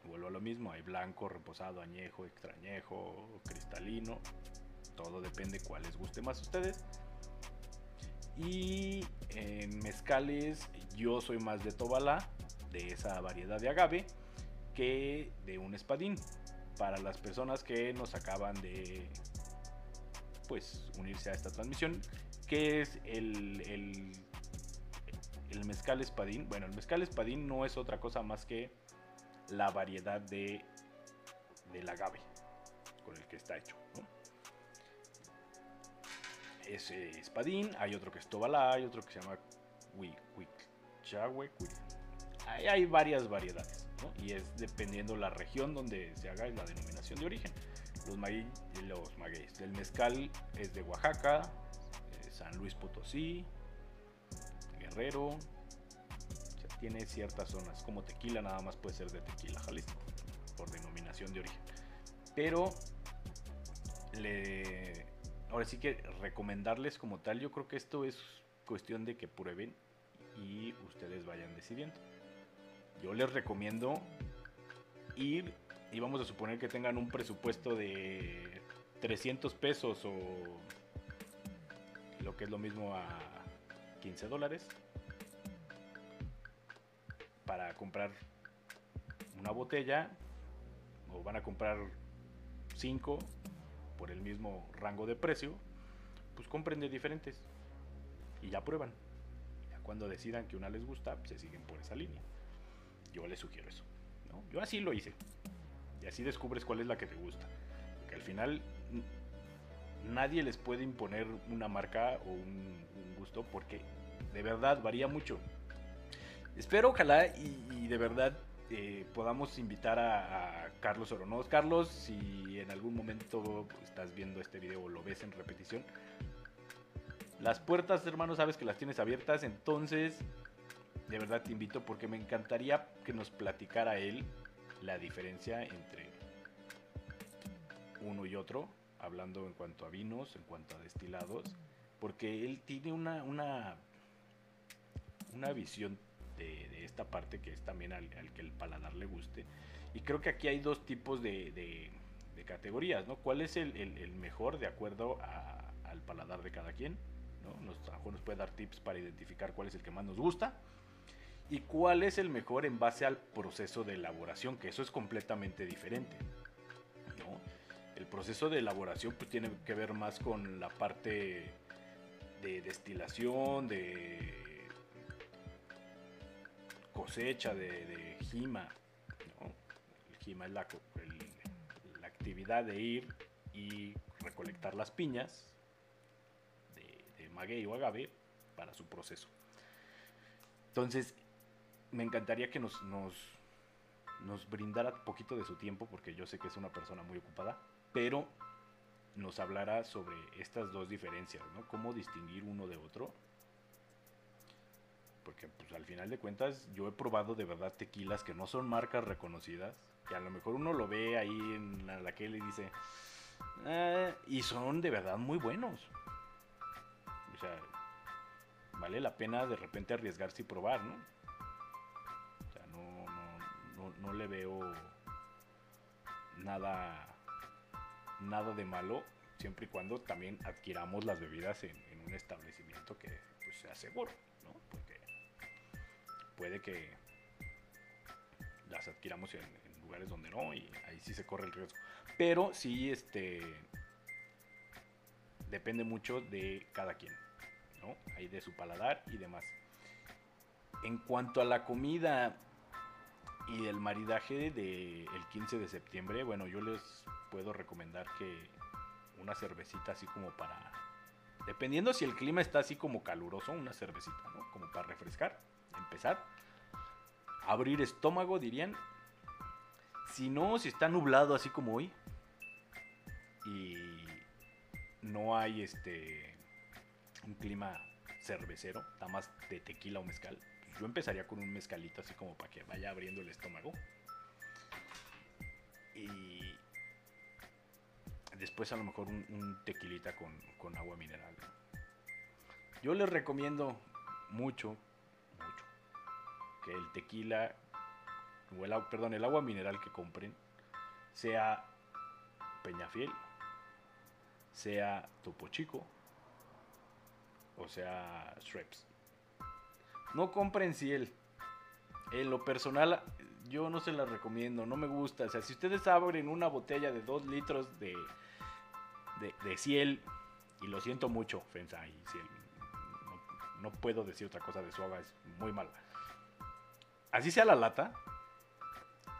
Vuelvo a lo mismo, hay blanco, reposado, añejo, extrañejo, cristalino. Todo depende cuál les guste más a ustedes. Y en mezcales yo soy más de Tobalá, de esa variedad de agave, que de un espadín. Para las personas que nos acaban de pues unirse a esta transmisión, que es el, el, mezcal espadín. Bueno, el mezcal espadín no es otra cosa más que la variedad de del agave con el que está hecho. ¿no? Es espadín, hay otro que es tobalá, hay otro que se llama Huichahue, Hui- Hay, hay varias variedades, y es dependiendo la región donde se haga la denominación de origen. Los, los magueyes. El mezcal es de Oaxaca, eh, San Luis Potosí, Guerrero. o sea, tiene ciertas zonas, como tequila, nada más puede ser de tequila, Jalisco, por denominación de origen. Pero le, ahora sí que recomendarles como tal, yo creo que esto es cuestión de que prueben y ustedes vayan decidiendo. Yo les recomiendo ir y vamos a suponer que tengan un presupuesto de 300 pesos o lo que es lo mismo a 15 dólares para comprar una botella o van a comprar 5 por el mismo rango de precio, pues compren de diferentes y ya prueban. Ya cuando decidan que una les gusta, pues se siguen por esa línea. Yo les sugiero eso. Yo así lo hice. Y así descubres cuál es la que te gusta. Porque al final nadie les puede imponer una marca o un, gusto porque de verdad varía mucho. Espero, ojalá, y, y de verdad eh, podamos invitar a, a Carlos Oronoz. Carlos, si en algún momento estás viendo este video o lo ves en repetición, las puertas, hermano, sabes que las tienes abiertas, entonces de verdad te invito porque me encantaría que nos platicara él la diferencia entre uno y otro, hablando en cuanto a vinos, en cuanto a destilados, porque él tiene una, una, una visión de, esta parte que es también al, al que el paladar le guste. Y creo que aquí hay dos tipos de, de- categorías, ¿no? ¿Cuál es el, el- mejor de acuerdo al paladar de cada quien? ¿no? Nos, a lo mejor nos puede dar tips para identificar cuál es el que más nos gusta y cuál es el mejor en base al proceso de elaboración, que eso es completamente diferente. El proceso de elaboración pues, tiene que ver más con la parte de destilación, de cosecha, de, de jima. El jima es la, la actividad de ir y recolectar las piñas de, maguey o agave para su proceso. Entonces, me encantaría que nos, nos, nos brindara poquito de su tiempo, porque yo sé que es una persona muy ocupada, pero nos hablara sobre estas dos diferencias, ¿no? Cómo distinguir uno de otro. Porque pues al final de cuentas yo he probado de verdad tequilas que no son marcas reconocidas, que a lo mejor uno lo ve ahí en la, que y dice, Ah, y son de verdad muy buenos. O sea, vale la pena de repente arriesgarse y probar, ¿no? O sea, no, no, no, no le veo nada, nada de malo siempre y cuando también adquiramos las bebidas en, un establecimiento que pues, sea seguro, ¿no? Porque puede que las adquiramos en, en lugares donde no y ahí sí se corre el riesgo. Pero sí, este, depende mucho de cada quien, ¿no? Ahí de su paladar y demás. En cuanto a la comida y el maridaje del 15 de septiembre, bueno, yo les puedo recomendar que una cervecita así como para... Dependiendo si el clima está así como caluroso, una cervecita, ¿no? Como para refrescar, empezar. Abrir estómago, dirían. Si no, si está nublado así como hoy. Y no hay este un clima cervecero, está más de tequila o mezcal. Yo empezaría con un mezcalito así como para que vaya abriendo el estómago. Y después a lo mejor un, tequilita con, con agua mineral. Yo les recomiendo mucho, mucho, que el tequila, el, perdón, el agua mineral que compren sea Peñafiel, sea Topo Chico, o sea Schweppes. No compren Ciel. En lo personal, yo no se la recomiendo, no me gusta. O sea, si ustedes abren una botella de 2 litros de, de, Ciel, y lo siento mucho, Fensa y Ciel, no, no puedo decir otra cosa de su agua, es muy mala. Así sea la lata,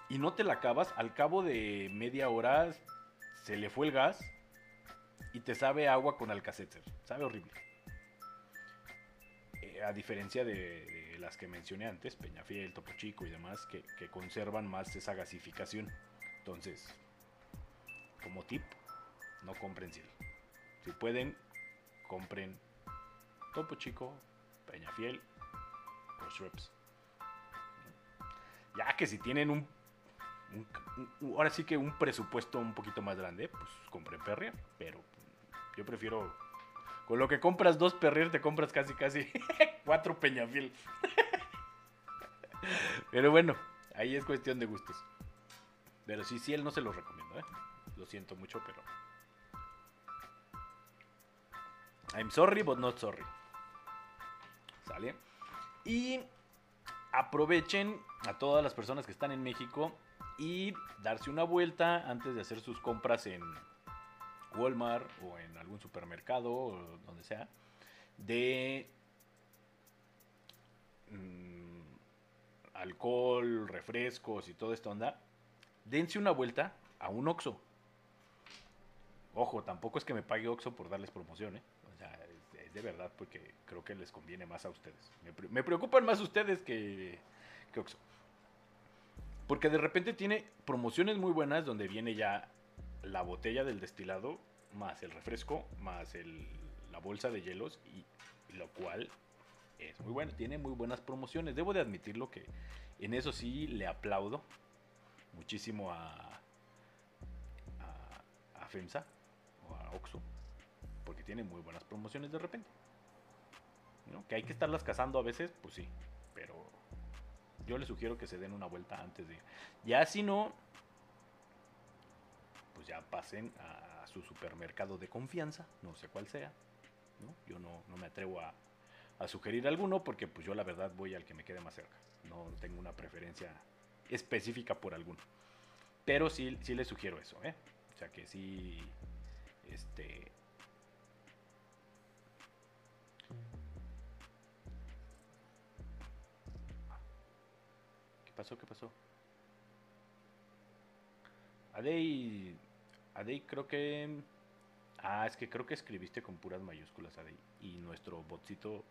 y no te la acabas, al cabo de media hora se le fue el gas y te sabe agua con alcaceter. Sabe horrible. A diferencia de, las que mencioné antes, Peñafiel, Topo Chico y demás, que, conservan más esa gasificación. Entonces, como tip, no compren Ciel. Si pueden, compren Topo Chico, Peñafiel o Schweppes. Ya que si tienen un- un- ahora sí que un presupuesto un poquito más grande, pues compren Perrier. Pero yo prefiero, con lo que compras dos Perrier, te compras casi casi cuatro Peñafiel. pero bueno, ahí es cuestión de gustos. Pero sí, sí, él no se los recomiendo, ¿eh? Lo siento mucho, pero... I'm sorry, but not sorry. ¿Sale? Y aprovechen a todas las personas que están en México y darse una vuelta antes de hacer sus compras en Walmart o en algún supermercado o donde sea de mm, alcohol, refrescos y toda esta onda. Dense una vuelta a un Oxxo. Ojo, tampoco es que me pague Oxxo por darles promoción, ¿eh? O sea, es, de verdad porque creo que les conviene más a ustedes. Me, pre- me preocupan más ustedes que, que. Porque de repente tiene promociones muy buenas donde viene ya la botella del destilado, más el refresco, más el- la bolsa de hielos, y, lo cual es muy bueno. Tiene muy buenas promociones. Debo de admitirlo que en eso sí le aplaudo muchísimo a, a, FEMSA o a Oxxo, porque tiene muy buenas promociones de repente. Que hay que estarlas cazando a veces, pues sí, pero yo les sugiero que se den una vuelta antes de. Ya si no, pues ya pasen a su supermercado de confianza, no sé cuál sea. Yo no, no me atrevo a, a sugerir alguno porque pues yo la verdad voy al que me quede más cerca. No tengo una preferencia específica por alguno. Pero sí, sí les sugiero eso, ¿eh? O sea que sí, este... ¿Qué pasó? ¿Qué pasó? Adey, Adey creo que... Ah, es que creo que escribiste con puras mayúsculas, Adey. Y nuestro botcito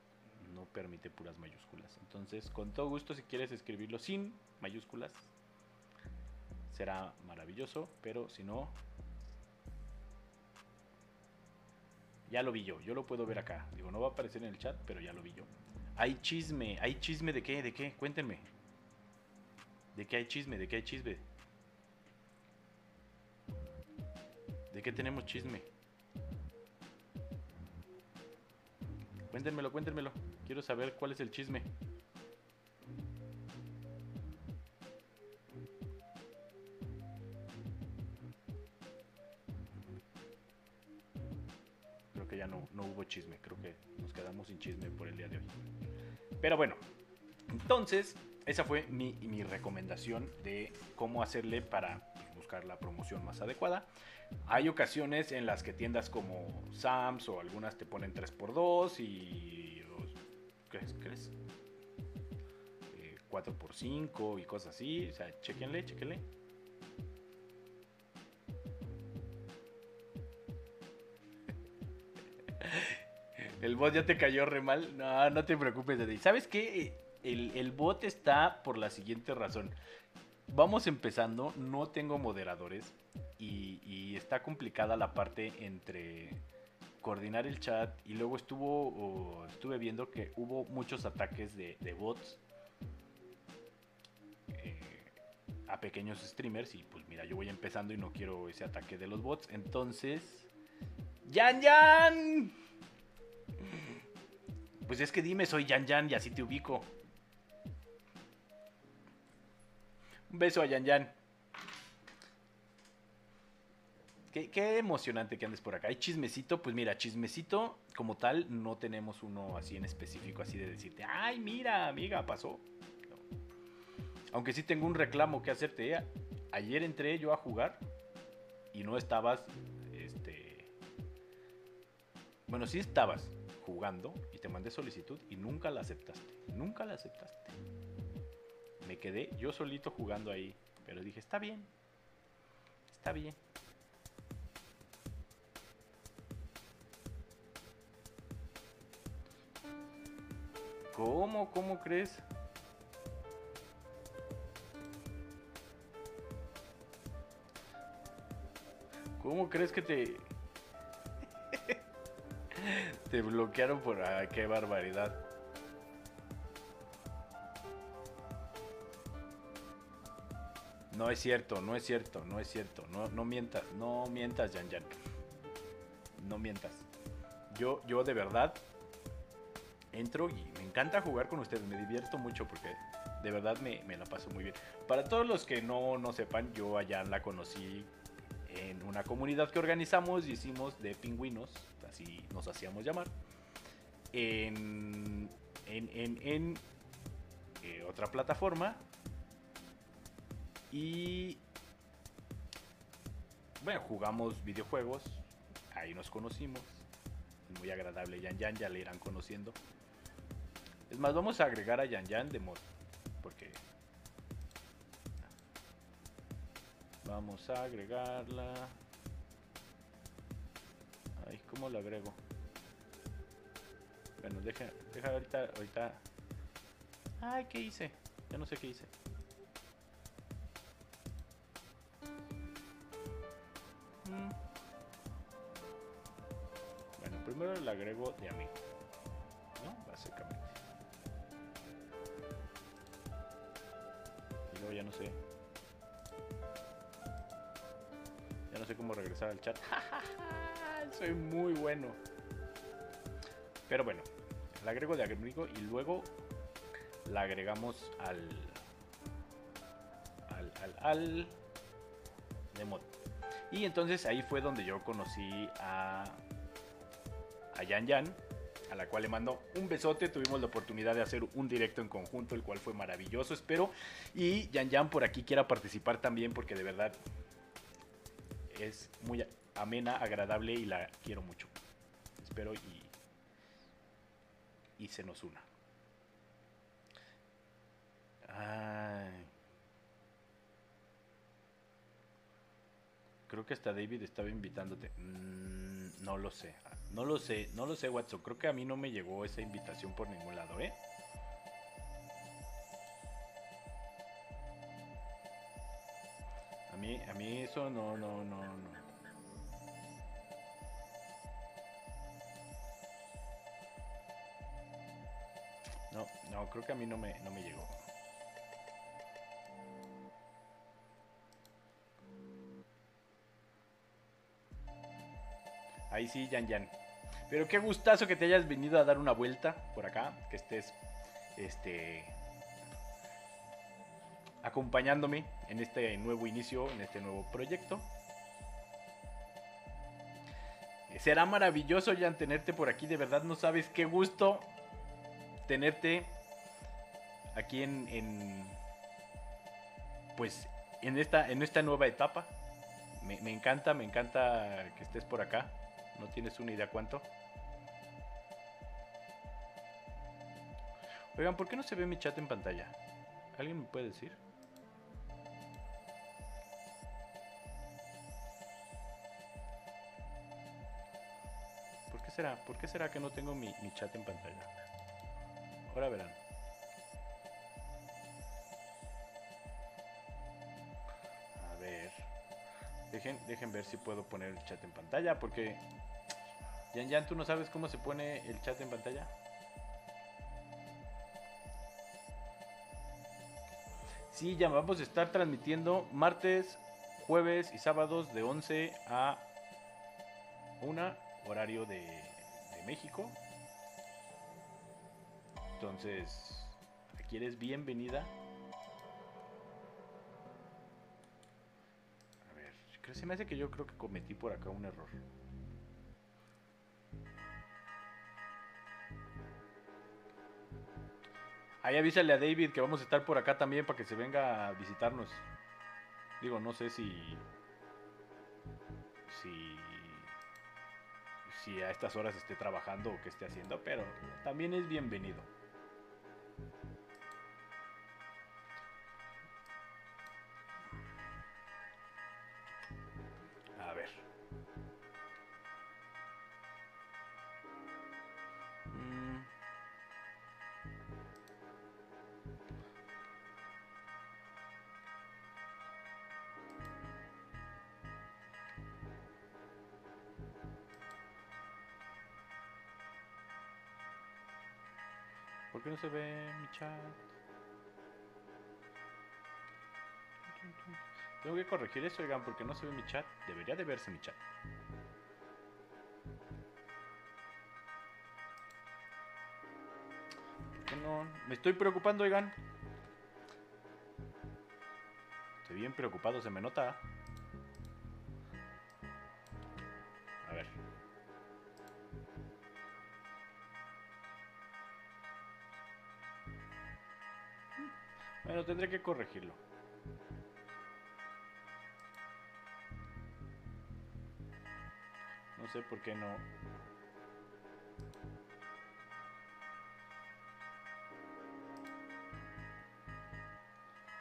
no permite puras mayúsculas. Entonces, con todo gusto, si quieres escribirlo sin mayúsculas, será maravilloso. Pero si no, ya lo vi yo. Yo lo puedo ver acá. Digo, no va a aparecer en el chat, pero ya lo vi yo. Hay chisme. ¿Hay chisme de qué? ¿De qué? Cuéntenme. ¿De qué hay chisme? ¿De qué hay chisme? Qué tenemos chisme? Cuéntenmelo, cuéntenmelo. Quiero saber cuál es el chisme. Creo que ya no, no hubo chisme. Creo que nos quedamos sin chisme por el día de hoy. Pero bueno, entonces, esa fue mi, mi recomendación de cómo hacerle para la promoción más adecuada. Hay ocasiones en las que tiendas como Sams o algunas te ponen 3x2 y... ¿Crees? ¿Crees? 4x5 y cosas así. O sea, chequenle, chequenle. El bot ya te cayó re mal. No, no te preocupes, Daddy. ¿Sabes qué? El, el bot está por la siguiente razón. Vamos empezando, no tengo moderadores y, está complicada la parte entre coordinar el chat y luego estuvo estuve viendo que hubo muchos ataques de, de bots eh, a pequeños streamers y pues mira yo voy empezando y no quiero ese ataque de los bots. Entonces Yan Yan pues es que dime soy Yan Yan y así te ubico un beso a Yan Yan Qué, qué, emocionante que andes por acá. Hay chismecito, pues mira, chismecito como tal, no tenemos uno así en específico, así de decirte, ay, mira, amiga, pasó. Aunque sí tengo un reclamo que hacerte. ¿eh? Ayer entré yo a jugar y no estabas, este... Bueno, sí estabas jugando y te mandé solicitud y nunca la aceptaste. Nunca la aceptaste. Quedé yo solito jugando ahí, pero dije, está bien. Está bien. ¿Cómo? ¿Cómo crees? ¿Cómo crees que te... te bloquearon por... Ah, qué barbaridad. No es cierto, no es cierto, no es cierto. No, no mientas, no mientas, Yan Yan. No mientas. Yo, yo de verdad entro y me encanta jugar con ustedes, me divierto mucho porque de verdad me, me la paso muy bien. Para todos los que no, no sepan, yo allá la conocí en una comunidad que organizamos y hicimos de pingüinos, así nos hacíamos llamar, en, en, en, en eh, otra plataforma. Y bueno, jugamos videojuegos, ahí nos conocimos. Muy agradable Yan Yan, ya le irán conociendo. Es más, vamos a agregar a Yan Yan de mod. Porque. Vamos a agregarla. Ay, ¿cómo la agrego? Bueno, deja, deja ahorita, ahorita. Ay, ¿qué hice? Ya no sé qué hice. Bueno, primero la agrego de amigo. ¿No? Básicamente. Y luego ya no sé. Ya no sé cómo regresar al chat. Soy muy bueno. Pero bueno, la agrego de amigo y luego la agregamos al. al. al. al. de mod. Y entonces ahí fue donde yo conocí a. a Yan Yan, a la cual le mando un besote. Tuvimos la oportunidad de hacer un directo en conjunto, el cual fue maravilloso, espero. Y Yan Yan por aquí quiera participar también, porque de verdad es muy amena, agradable y la quiero mucho. Espero y, y se nos una. Ay. Creo que hasta David estaba invitándote. Mm, no lo sé. No lo sé. No lo sé, Watson. Creo que a mí no me llegó esa invitación por ningún lado, ¿eh? A mí, a mí eso no, no, no, no. No, no, creo que a mí no me, no me llegó. Ahí sí, Yan Yan. Pero qué gustazo que te hayas venido a dar una vuelta por acá, que estés este acompañándome en este nuevo inicio, en este nuevo proyecto. Será maravilloso ya tenerte por aquí, de verdad no sabes qué gusto tenerte aquí en, pues en esta en esta nueva etapa. Me encanta, me encanta que estés por acá. No tienes una idea cuánto. Oigan, ¿por qué no se ve mi chat en pantalla? ¿Alguien me puede decir? ¿Por qué será? ¿Por qué será que no tengo mi, mi chat en pantalla? Ahora verán. A ver. Dejen, dejen ver si puedo poner el chat en pantalla porque... Yan Yan, ¿tú no sabes cómo se pone el chat en pantalla? Sí, ya vamos a estar transmitiendo martes, jueves y sábados de 11 a 1 horario de, de México. Entonces, aquí eres bienvenida. A ver, se me hace que yo creo que cometí por acá un error. Ahí avísale a David que vamos a estar por acá también para que se venga a visitarnos. Digo, no sé si. Si. Si a estas horas esté trabajando o qué esté haciendo, pero también es bienvenido. No se ve mi chat? Tengo que corregir eso, oigan, porque no se ve mi chat. Debería de verse mi chat. ¿Por qué no? Me estoy preocupando, oigan. Estoy bien preocupado, se me nota. Tendré que corregirlo. No sé por qué no.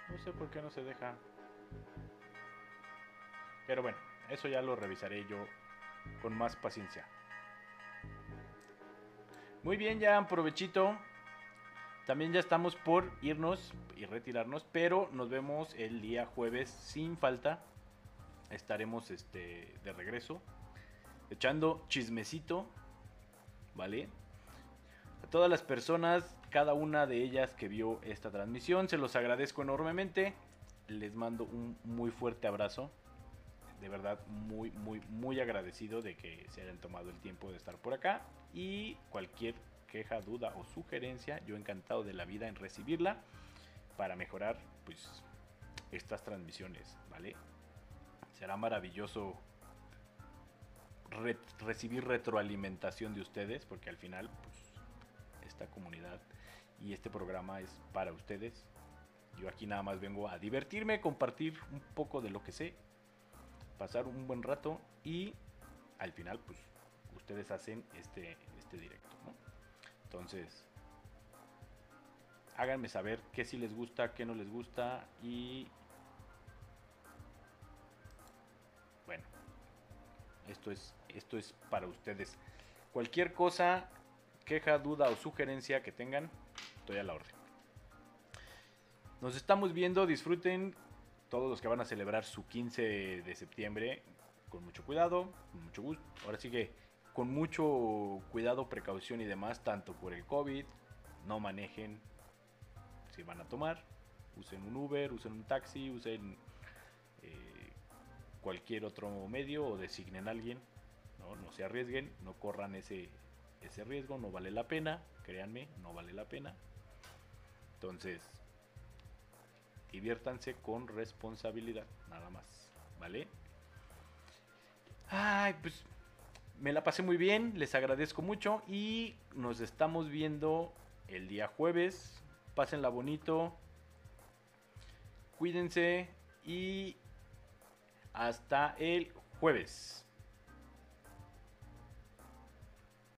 No sé por qué no se deja. Pero bueno, eso ya lo revisaré yo con más paciencia. Muy bien, ya provechito. También ya estamos por irnos y retirarnos, pero nos vemos el día jueves sin falta. Estaremos este, de regreso, echando chismecito, ¿vale? A todas las personas, cada una de ellas que vio esta transmisión, se los agradezco enormemente. Les mando un muy fuerte abrazo. De verdad, muy, muy, muy agradecido de que se hayan tomado el tiempo de estar por acá. Y cualquier queja, duda o sugerencia, yo encantado de la vida en recibirla para mejorar pues estas transmisiones, ¿vale? Será maravilloso re- recibir retroalimentación de ustedes porque al final pues esta comunidad y este programa es para ustedes. Yo aquí nada más vengo a divertirme, compartir un poco de lo que sé, pasar un buen rato y al final pues ustedes hacen este, este directo. Entonces, háganme saber qué sí les gusta, qué no les gusta y bueno, esto es esto es para ustedes. Cualquier cosa, queja, duda o sugerencia que tengan, estoy a la orden. Nos estamos viendo, disfruten todos los que van a celebrar su 15 de septiembre con mucho cuidado, con mucho gusto. Ahora sí que con mucho cuidado, precaución y demás, tanto por el COVID, no manejen si van a tomar, usen un Uber, usen un taxi, usen eh, cualquier otro medio o designen a alguien, No, no se arriesguen, no corran ese, ese riesgo, no vale la pena, créanme, no vale la pena. Entonces, diviértanse con responsabilidad, nada más, ¿vale? Ay, pues me la pasé muy bien, les agradezco mucho y nos estamos viendo el día jueves. Pásenla bonito, cuídense y hasta el jueves.